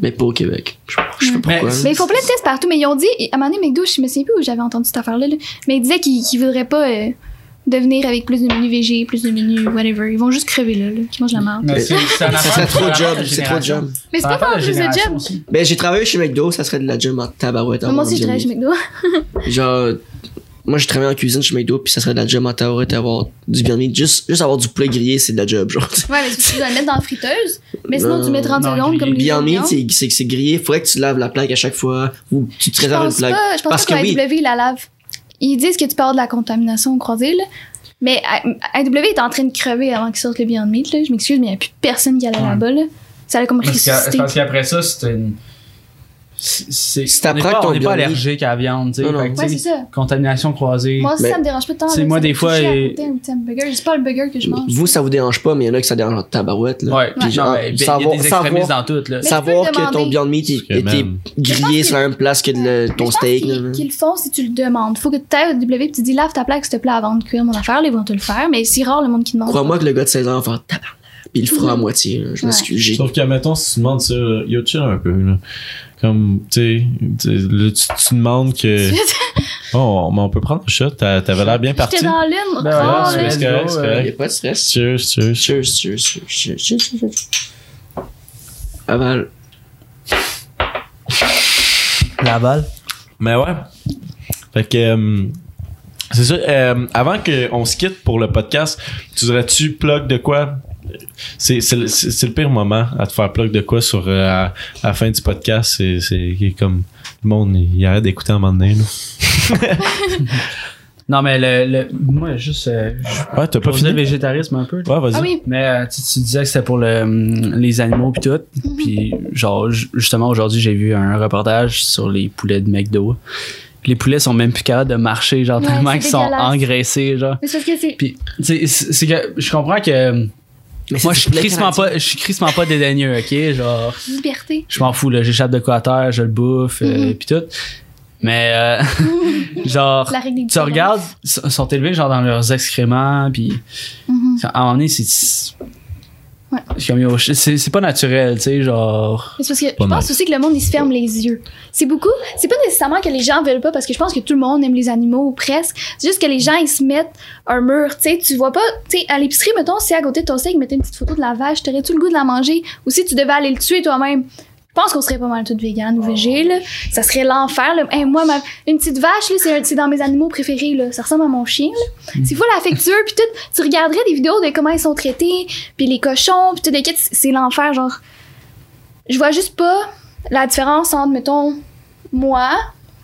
Mais pas au Québec. Je, je sais pas Mais pourquoi. Mais ils font plein de tests partout, mais ils ont dit, à un moment donné, McDo, je me souviens plus où j'avais entendu cette affaire-là, là, mais ils disaient qu'ils qu'ils voudraient pas euh, devenir avec plus de menus VG, plus de menus whatever. Ils vont juste crever là, là qui mangent la merde. Mais c'est ça serait trop de job. C'est trop de job. Mais c'est pas tant plus de job. aussi. Ben, j'ai travaillé chez McDo, ça serait de la job en tabarouette. Moi avoir aussi, un je travaille chez McDo? Genre, moi, j'ai travaillé en cuisine chez McDo, puis ça serait de la job en tabarouette avoir du Meat. Juste, juste avoir du poulet grillé, c'est de la job, genre. Ouais, mais tu dois le mettre dans la friteuse. Mais sinon, Non, tu mets 30 non, secondes comme Meat, oignons. c'est c'est que c'est grillé. Faudrait que tu laves la plaque à chaque fois, ou tu te réserves une plaque. pas, je pense Parce pas que que oui. AW la lave. Ils disent que tu avoir de la contamination au croisé, là. Mais AW est en train de crever avant qu'ils sortent le Beyond Meat, là. Je m'excuse, mais il n'y a plus personne qui allait Ouais. là-bas, là. Ça allait comme Parce qu'après ça, c'est une. C'est- on t'apprends n'est pas, on pas allergique à la viande, tu sais. Ouais, contamination croisée. Moi aussi, Mais- ça me dérange pas tant. C'est moi, des fois, et-. C'est pas le burger que je mange. Vous, ça vous dérange pas, mais il y en a que ça dérange en tabarouette, là. Ouais, Puis genre, il y a savoir- des extrémistes savoir- dans tout, là. Savoir que ton. Beyond Meat était même- grillé sur la même place que le- ton steak. qu'ils- le font si tu le demandes. Faut que tu ailles au W et tu dis lave ta plaque, s'il te plaît, avant de cuire mon affaire. Ils vont te le faire. Mais c'est rare le monde qui demande. Crois-moi que le gars de 16 ans va faire tabarnak. Puis il le fera à moitié. là. Je Ouais. m'excuse. Sauf que, mettons, si tu demandes ça, yo, chill un peu, là. Comme, tu sais, tu là, tu, tu demandes que. Oh, mais on peut prendre un shot. T'a- T'avais l'air bien parti. J'étais dans l'une. Ben oh, ouais, c'est correct, c'est correct. y a pas de stress. Cheers, cheers. Cheers, cheers, cheers, cheers, cheers, cheers. Aval. La balle. Mais ouais. Fait que. euh, c'est ça. euh, avant qu'on se quitte pour le podcast, tu dirais-tu plug de quoi? C'est, c'est, le- c'est, c'est le pire moment à te faire plug de quoi sur euh, à, à la fin du podcast. C'est, c'est comme le monde, il arrête d'écouter à un moment donné. Là. Non, mais le, le, moi, juste, euh, Ouais, t'as pas pas le fini? végétarisme un peu. Ouais, vas-y. Ah oui. Mais euh, tu, tu disais que c'était pour le, hum, les animaux puis tout. Puis genre ju- justement aujourd'hui j'ai vu un reportage sur les poulets de McDo. Les poulets sont même plus capables de marcher genre Ouais, tellement qu'ils sont engraissés genre. Mais c'est parce que c'est. Puis tu sais, c'est c'est que je comprends que Mais moi je suis crissement pas je suis crissement pas dédaigneux, OK, genre Liberté. je m'en fous là, j'échappe de quoi à terre, je le bouffe euh, Mhm. puis tout. Mais euh, genre La règle des tu regardes ils sont élevés genre dans leurs excréments puis Mhm. à un moment donné c'est Ouais. c'est comme, yo, c'est c'est pas naturel, tu sais, genre. Mais c'est parce que je pense nice. aussi que le monde, il se ferme les yeux. C'est beaucoup. C'est pas nécessairement que les gens veulent pas, parce que je pense que tout le monde aime les animaux, ou presque. C'est juste que les gens, ils se mettent un mur, tu sais. Tu vois pas, tu sais, à l'épicerie, mettons, si à côté de ton steak, ils mettaient une petite photo de la vache, t'aurais-tu le goût de la manger? Ou si tu devais aller le tuer toi-même? Pense qu'on serait pas mal toutes vegan ou végé, là. Ça serait l'enfer, là. Hey, moi, ma- une petite vache, là, c'est dans mes animaux préférés, là. Ça ressemble à mon chien, là. C'est full affectueux, puis tout. Tu regarderais des vidéos de comment ils sont traités, puis les cochons, puis tout kits, c'est l'enfer, genre. Je vois juste pas la différence entre, mettons, moi,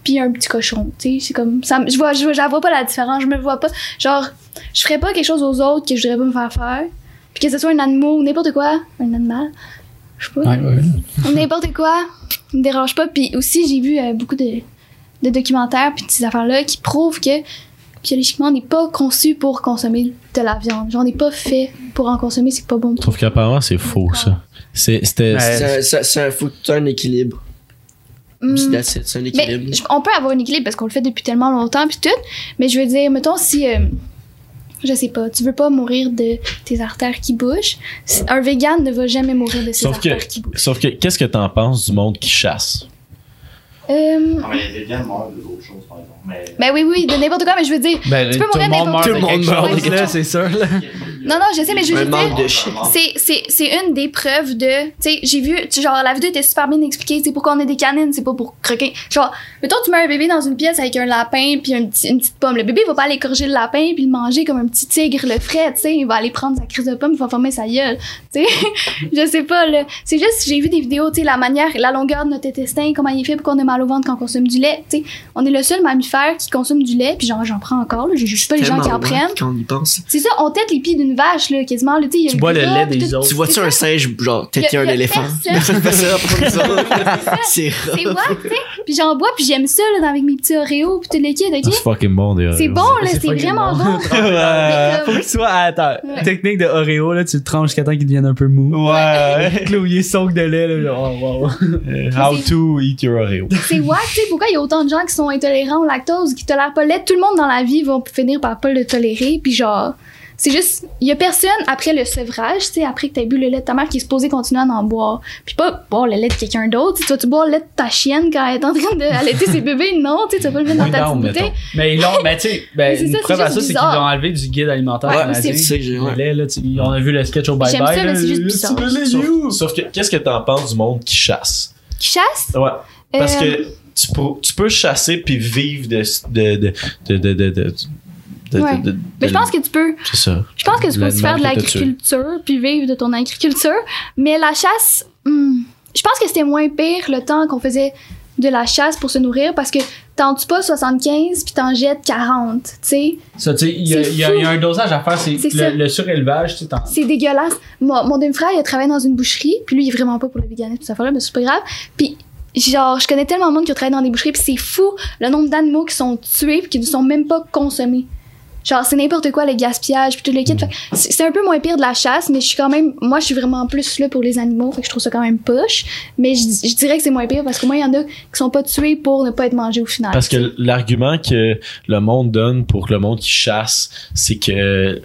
puis un petit cochon, tu sais. C'est comme. Ça, je vois, je je vois pas la différence, je me vois pas. Genre, je ferais pas quelque chose aux autres que je voudrais pas me faire faire. Puis que ce soit un animal ou n'importe quoi, un animal, je sais pas. Ouais, ouais. N'importe quoi, me dérange pas. Puis aussi, j'ai vu euh, beaucoup de, de documentaires puis de ces affaires-là qui prouvent que biologiquement, on n'est pas conçu pour consommer de la viande. Genre, on n'est pas fait pour en consommer, c'est pas bon. Je trouve qu'apparemment, c'est faux, ça. C'est, c'était. C'est un- un équilibre. Hmm. C'est un équilibre. on peut avoir un équilibre parce qu'on le fait depuis tellement longtemps puis tout. Mais je veux dire, mettons, si. euh, je sais pas, tu veux pas mourir de tes artères qui bougent. Un vegan ne va jamais mourir de ses Sauf que- artères qui bougent. Sauf que, qu'est-ce que t'en penses du monde qui chasse? Euh, Non, mais les véganes meurent de d'autres choses, par exemple. Mais. ben oui, oui, de n'importe quoi, mais je veux dire. Ben, Tu peux tout le mourir monde n'importe meurt de quoi. Tout le monde meurt. c'est. Là. Non, non, je sais, mais je veux dire. C'est, une des preuves de. Tu sais, j'ai vu. Genre, la vidéo était super bien expliquée. C'est pourquoi on a des canines, c'est pas pour croquer. Genre, mettons, tu mets un bébé dans une pièce avec un lapin puis un petit- une petite pomme. Le bébé, va pas aller corriger le lapin puis le manger comme un petit tigre le ferait, tu sais. Il va aller prendre sa crise de pomme, il va former sa gueule. Tu sais, je sais pas, là. C'est juste, j'ai vu des vidéos, tu sais, la manière, la longueur de notre intestin, comment il est fait pour qu'on ait mal au ventre quand on consomme du lait. Tu sais, on est le seul mammifère qui consomme du lait, puis genre, j'en prends encore, là. Je juge pas les gens qui en prennent. C'est ça, on tête les pieds d'une vache, là, quasiment. Là, tu Tu bois le lait des autres. Tu vois-tu un singe, genre, têter un éléphant? C'est C'est what, tu sais? Puis j'en bois, puis j'aime ça, là, avec mes petits Oreos, puis tout le kit, Ah, ok? C'est fucking bon, des C'est bon, là, c'est vraiment bon. Faut qu'il soit. Attends, technique de Oreo, là, tu le tranches jusqu'à temps qu'il devienne un peu mou. Ouais. Soak de lait, là. genre, Oh, wow. How to eat your Oreo. C'est what, tu sais? Pourquoi il y a autant de gens qui sont intolérants au lactose, qui tolèrent pas le lait? Tout le monde dans la vie va finir par pas le tolérer, puis genre. C'est juste, il y a personne après le sevrage, tu sais, après que t'as bu le lait de ta mère qui est supposé continuer à en boire. Puis pas boire le lait de quelqu'un d'autre. Tu sais, toi, tu bois le lait de ta chienne quand elle est en train d'allaiter ses bébés? Non, tu sais, tu vas pas le mettre dans ta petite bouteille. Mais ils l'ont, mais tu sais, ben, une ça, preuve à ça, c'est qu'ils l'ont enlevé du guide alimentaire Ouais, canadien. c'est- ça que j'ai- Le ouais. lait, là, tu- on a vu le sketch au Bye J'aime Bye. ça, mais là, c'est juste bizarre. Sauf, you. sauf que, qu'est-ce que t'en penses du monde qui chasse? Qui chasse? Ouais. Parce Euh, que tu, peux- tu peux chasser puis vivre de. de, de, de, de, de, de- de- Ouais. de- de- Mais je pense que tu peux. C'est ça. Je pense que tu peux aussi faire de l'agriculture puis vivre de ton agriculture. Mais la chasse, hmm, je pense que c'était moins pire le temps qu'on faisait de la chasse pour se nourrir parce que t'en tues pas 75 puis t'en jettes 40, tu sais. Ça, tu sais, il y, a- y un dosage à faire, c'est le, le surélevage, tu sais, C'est dégueulasse. Moi, mon demi-frère, il a travaillé dans une boucherie puis lui, il est vraiment pas pour le véganisme, tout ça, mais c'est pas grave. Puis genre, je connais tellement de monde qui a travaillé dans des boucheries puis c'est fou le nombre d'animaux qui sont tués puis qui ne sont même pas consommés. Genre, c'est n'importe quoi, le gaspillage, puis tout le kit. Que C'est un peu moins pire de la chasse, mais je suis quand même. Moi, je suis vraiment plus là pour les animaux, fait que je trouve ça quand même poche. Mais je, je dirais que c'est moins pire parce qu'au moins, il y en a qui sont pas tués pour ne pas être mangés au final. Parce que l'argument que le monde donne pour le monde qui chasse, c'est que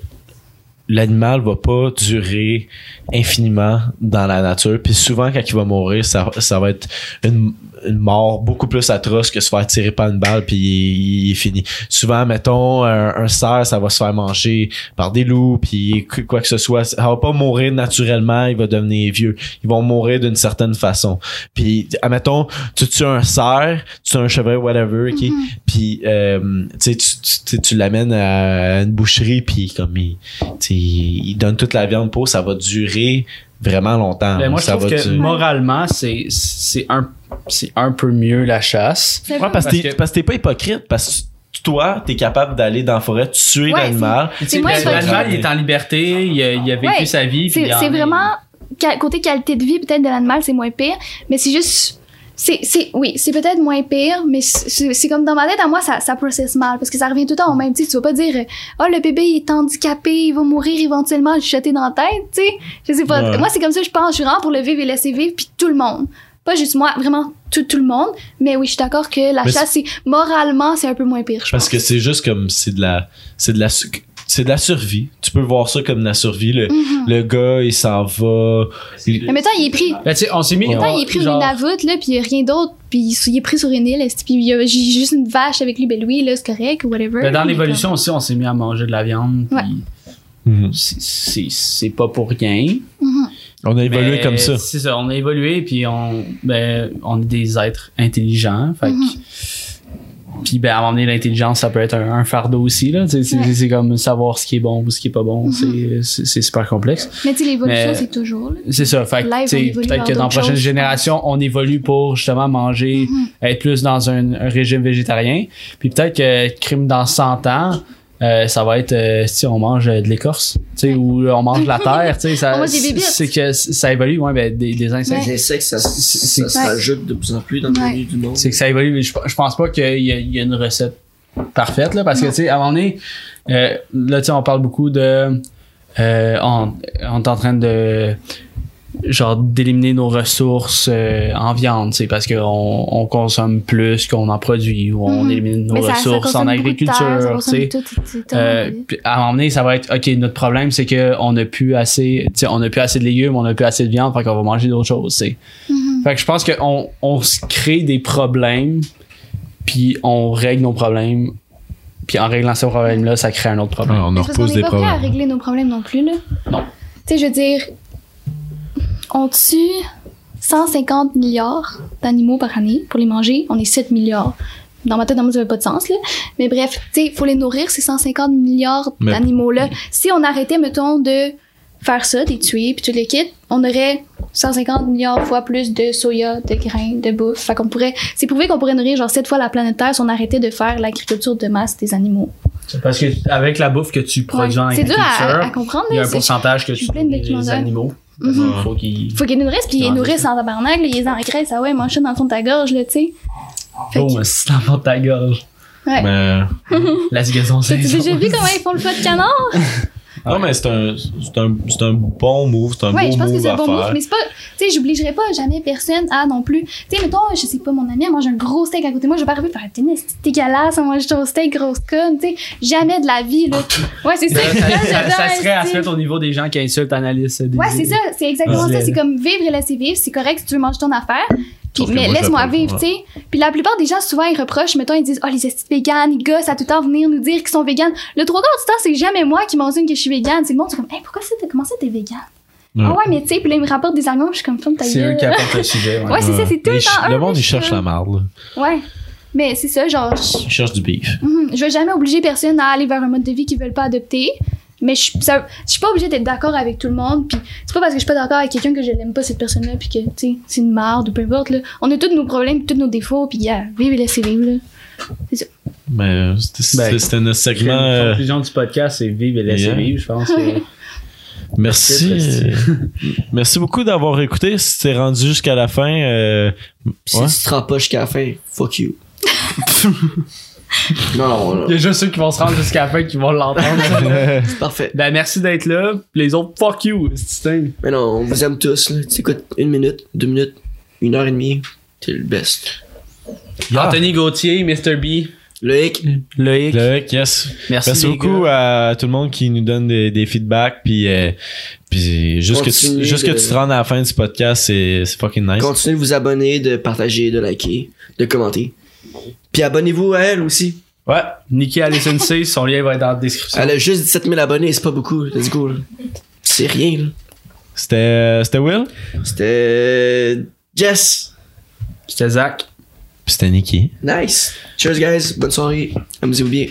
l'animal va pas durer infiniment dans la nature. Puis souvent, quand il va mourir, ça, ça va être une, une mort beaucoup plus atroce que se faire tirer par une balle puis il, il est fini. Souvent, mettons, un, un cerf, ça va se faire manger par des loups puis quoi que ce soit. Ça va pas mourir naturellement, il va devenir vieux. Ils vont mourir d'une certaine façon. Puis, admettons, tu tues un cerf, tu tues un chevreuil, whatever, ok? Puis, euh, tu sais, tu, tu, tu l'amènes à une boucherie puis comme il, tu sais, il donne toute la viande pour, ça va durer vraiment longtemps. Ben, moi, je trouve va que durer. moralement, c'est, c'est un, c'est un peu mieux la chasse. Ouais, vrai. parce, que Parce t'es- que- parce que t'es pas hypocrite, parce que toi, t'es capable d'aller dans la forêt, tuer Ouais, l'animal. Tu. L'animal, il est en liberté, il a, il a vécu Ouais, sa vie. C'est en vraiment côté qualité de vie peut-être de l'animal c'est moins pire mais c'est juste c'est c'est oui c'est peut-être moins pire mais c'est comme dans ma tête à moi ça ça processe mal parce que ça revient tout le temps au même tu sais tu vas pas dire oh le bébé il est handicapé il va mourir éventuellement le jeter dans la tête tu sais je sais pas Ouais. moi c'est comme ça je pense je vraiment pour le vivre et laisser vivre puis tout le monde pas juste moi vraiment tout tout le monde mais oui je suis d'accord que la Mais chasse c'est moralement c'est un peu moins pire je Parce pense que c'est juste comme, c'est de la, c'est de la, c'est de la survie. Tu peux voir ça comme de la survie. Le, Mhm. le gars, il s'en va. Il- mais mettons il est pris Ben, on s'est mis. On- il est pris au genre- Nunavut, là, puis il y a rien d'autre, puis il est pris sur une île, puis il y a juste une vache avec lui, ben lui, là, c'est correct, ou whatever. Ben, dans Mais l'évolution aussi, on s'est mis à manger de la viande. puis Ouais. C'est- C'est c'est pas pour rien. Mhm. On a évolué Mais comme ça. C'est ça, on a évolué, puis on, ben, on est des êtres intelligents. Fait que- Mhm. Puis ben, à un moment donné, l'intelligence, ça peut être un, un fardeau aussi. là. C'est Ouais. comme savoir ce qui est bon ou ce qui est pas bon. Mhm. C'est- C'est c'est super complexe. Mais tu l'évolution, c'est toujours. C'est ça. Fait peut-être que dans la prochaine choses, génération, on évolue pour justement manger, Mhm. être plus dans un, un régime végétarien. Puis peut-être que crime dans 100 ans, euh, ça va être euh, si on mange euh, de l'écorce, tu sais, ou on mange de la terre, tu sais, ça, bébites. c'est que ça évolue, ouais, ben, des, des insectes. Les insectes, ça, ça, se Ouais. rajoute de plus en plus dans le Ouais. milieu du monde. c'est que ça évolue. mais Je, je pense pas qu'il y, a- il y a une recette parfaite, là, parce que, tu sais, à un moment donné, euh, là, tu sais, on parle beaucoup de. Euh, on, on est en train de. Genre, d'éliminer nos ressources euh, en viande, sais, parce qu'on on consomme plus qu'on en produit, ou on Mhm. élimine nos Mais ça- ça ressources en agriculture, tu c'est- c'est Euh, à un moment donné, ça va être OK, notre problème c'est que on n'a plus assez, tu sais, on n'a plus assez de légumes, on n'a plus assez de viande, fait qu'on va manger d'autres choses, sais. Mhm. Fait que je pense qu'on on se crée des problèmes, puis on règle nos problèmes, puis en réglant ces problèmes-là, ça crée un autre Ouais, problème. on c'est parce qu'on repose n'est des pas prêt à problèmes. régler nos problèmes non plus, là. Non. Tu sais, je veux dire, on tue 150 milliards d'animaux par année? Pour les manger. On est 7 milliards. Dans ma tête, dans moi, ça fait pas de sens, là. Mais bref, tu sais, faut les nourrir, ces 150 milliards Mais- d'animaux-là. Si on arrêtait, mettons, de faire ça, des tuer, puis tout le kit, on aurait 150 milliards fois plus de soya, de grains, de bouffe. Fait qu'on pourrait, c'est prouvé qu'on pourrait nourrir genre 7 fois la planète Terre si on arrêtait de faire l'agriculture de masse des animaux. Parce que avec la bouffe que tu produis en Ouais. C'est dur à, à agriculture, comprendre, il y a un pourcentage que tu plein de nourris les animaux. Mhm. Il faut qu'ils Faut nourrissent, puis ils nourrissent c'est sans tabarnak, là, ils engraissent, ah ouais, mange ça dans le fond de ta gorge, là, tu sais. Que- Oh, c'est dans ta gorge. Ouais. Mais, La gazon, T'as déjà vu comment ils font le feu de canard? non, mais c'est un, c'est un, c'est un bon move, c'est un Ouais, beau je pense que c'est un à bon move, mais c'est pas, tu sais, j'obligerai pas jamais personne à non plus. Tu sais, mettons, je sais pas, mon ami, elle mange un gros steak à côté de moi, je vais pas arriver et faire, t'es une esti dégueulasse, on mange ton steak, grosse conne, tu sais. Jamais de la vie, là. Ouais, c'est ça. ça, serait à se mettre au niveau des gens qui insultent Annalise. des- Ouais, c'est ça, c'est exactement Ouais. ça. C'est comme vivre et laisser vivre. C'est correct si tu veux manger ton affaire. Puis, mais laisse-moi vivre, tu faire. sais. Puis la plupart des gens, souvent, ils reprochent, mettons, ils disent, oh, les estis véganes, ils gossent à tout le temps venir nous dire qu'ils sont véganes. Le trois quarts du temps, c'est jamais moi qui mentionne que je suis végane. C'est le monde, c'est comme, hey, pourquoi ça, t'as- comment ça, t'es végane? Ouais. Ah ouais, mais tu sais, puis là, ils me rapportent des arguments, je suis comme, femme ta C'est eux qui apportent le sujet. ouais. Ouais, c'est ça, c'est tout le temps Le eux, monde, il cherche la marde, là. Ouais. Mais c'est ça, genre, je, Il cherche du beef. Mhm. je vais jamais obliger personne à aller vers un mode de vie qu'ils veulent pas adopter. Mais je, ça- je suis pas obligée d'être d'accord avec tout le monde. Puis c'est pas parce que je suis pas d'accord avec quelqu'un que je l'aime pas cette personne-là, puis que tu sais c'est une marde ou peu importe. Là. On a tous nos problèmes, tous nos défauts, puis yeah, vive et laissez vivre. Là. Mais euh, c'était Ben, c'était notre segment. La euh, conclusion du podcast, c'est vivre et laisser Yeah. vivre, je pense. que- merci. Merci. beaucoup d'avoir écouté. Si t'es rendu jusqu'à la fin, euh, si Ouais. tu te rends pas jusqu'à la fin, fuck you. non, non, non. Il y a juste ceux qui vont se rendre jusqu'à la fin qui vont l'entendre. C'est parfait. ben, merci d'être là. Les autres, fuck you. c'est- Mais non, on vous aime tous. Là. Tu écoutes une minute, deux minutes, une heure et demie. T'es le best. Anthony Gauthier, Mr. B. Loïc. Loïc. Loïc, yes. Merci, Merci beaucoup gars. à tout le monde qui nous donne des, des feedbacks. Puis, euh, puis juste, que tu, que de- te rendes à la fin du podcast, c'est c'est fucking nice. Continuez de vous abonner, de partager, de liker, de commenter. Puis abonnez-vous à elle aussi. Ouais. Nikki Allison C, son lien va être dans la description. Elle a juste 17 000 abonnés, c'est pas beaucoup. Let's go. là. C'est rien. là. C'était euh, c'était Will? C'était Jess. C'était Zach. Puis c'était Nikki. Nice. Cheers guys. Bonne soirée. Amusez-vous bien.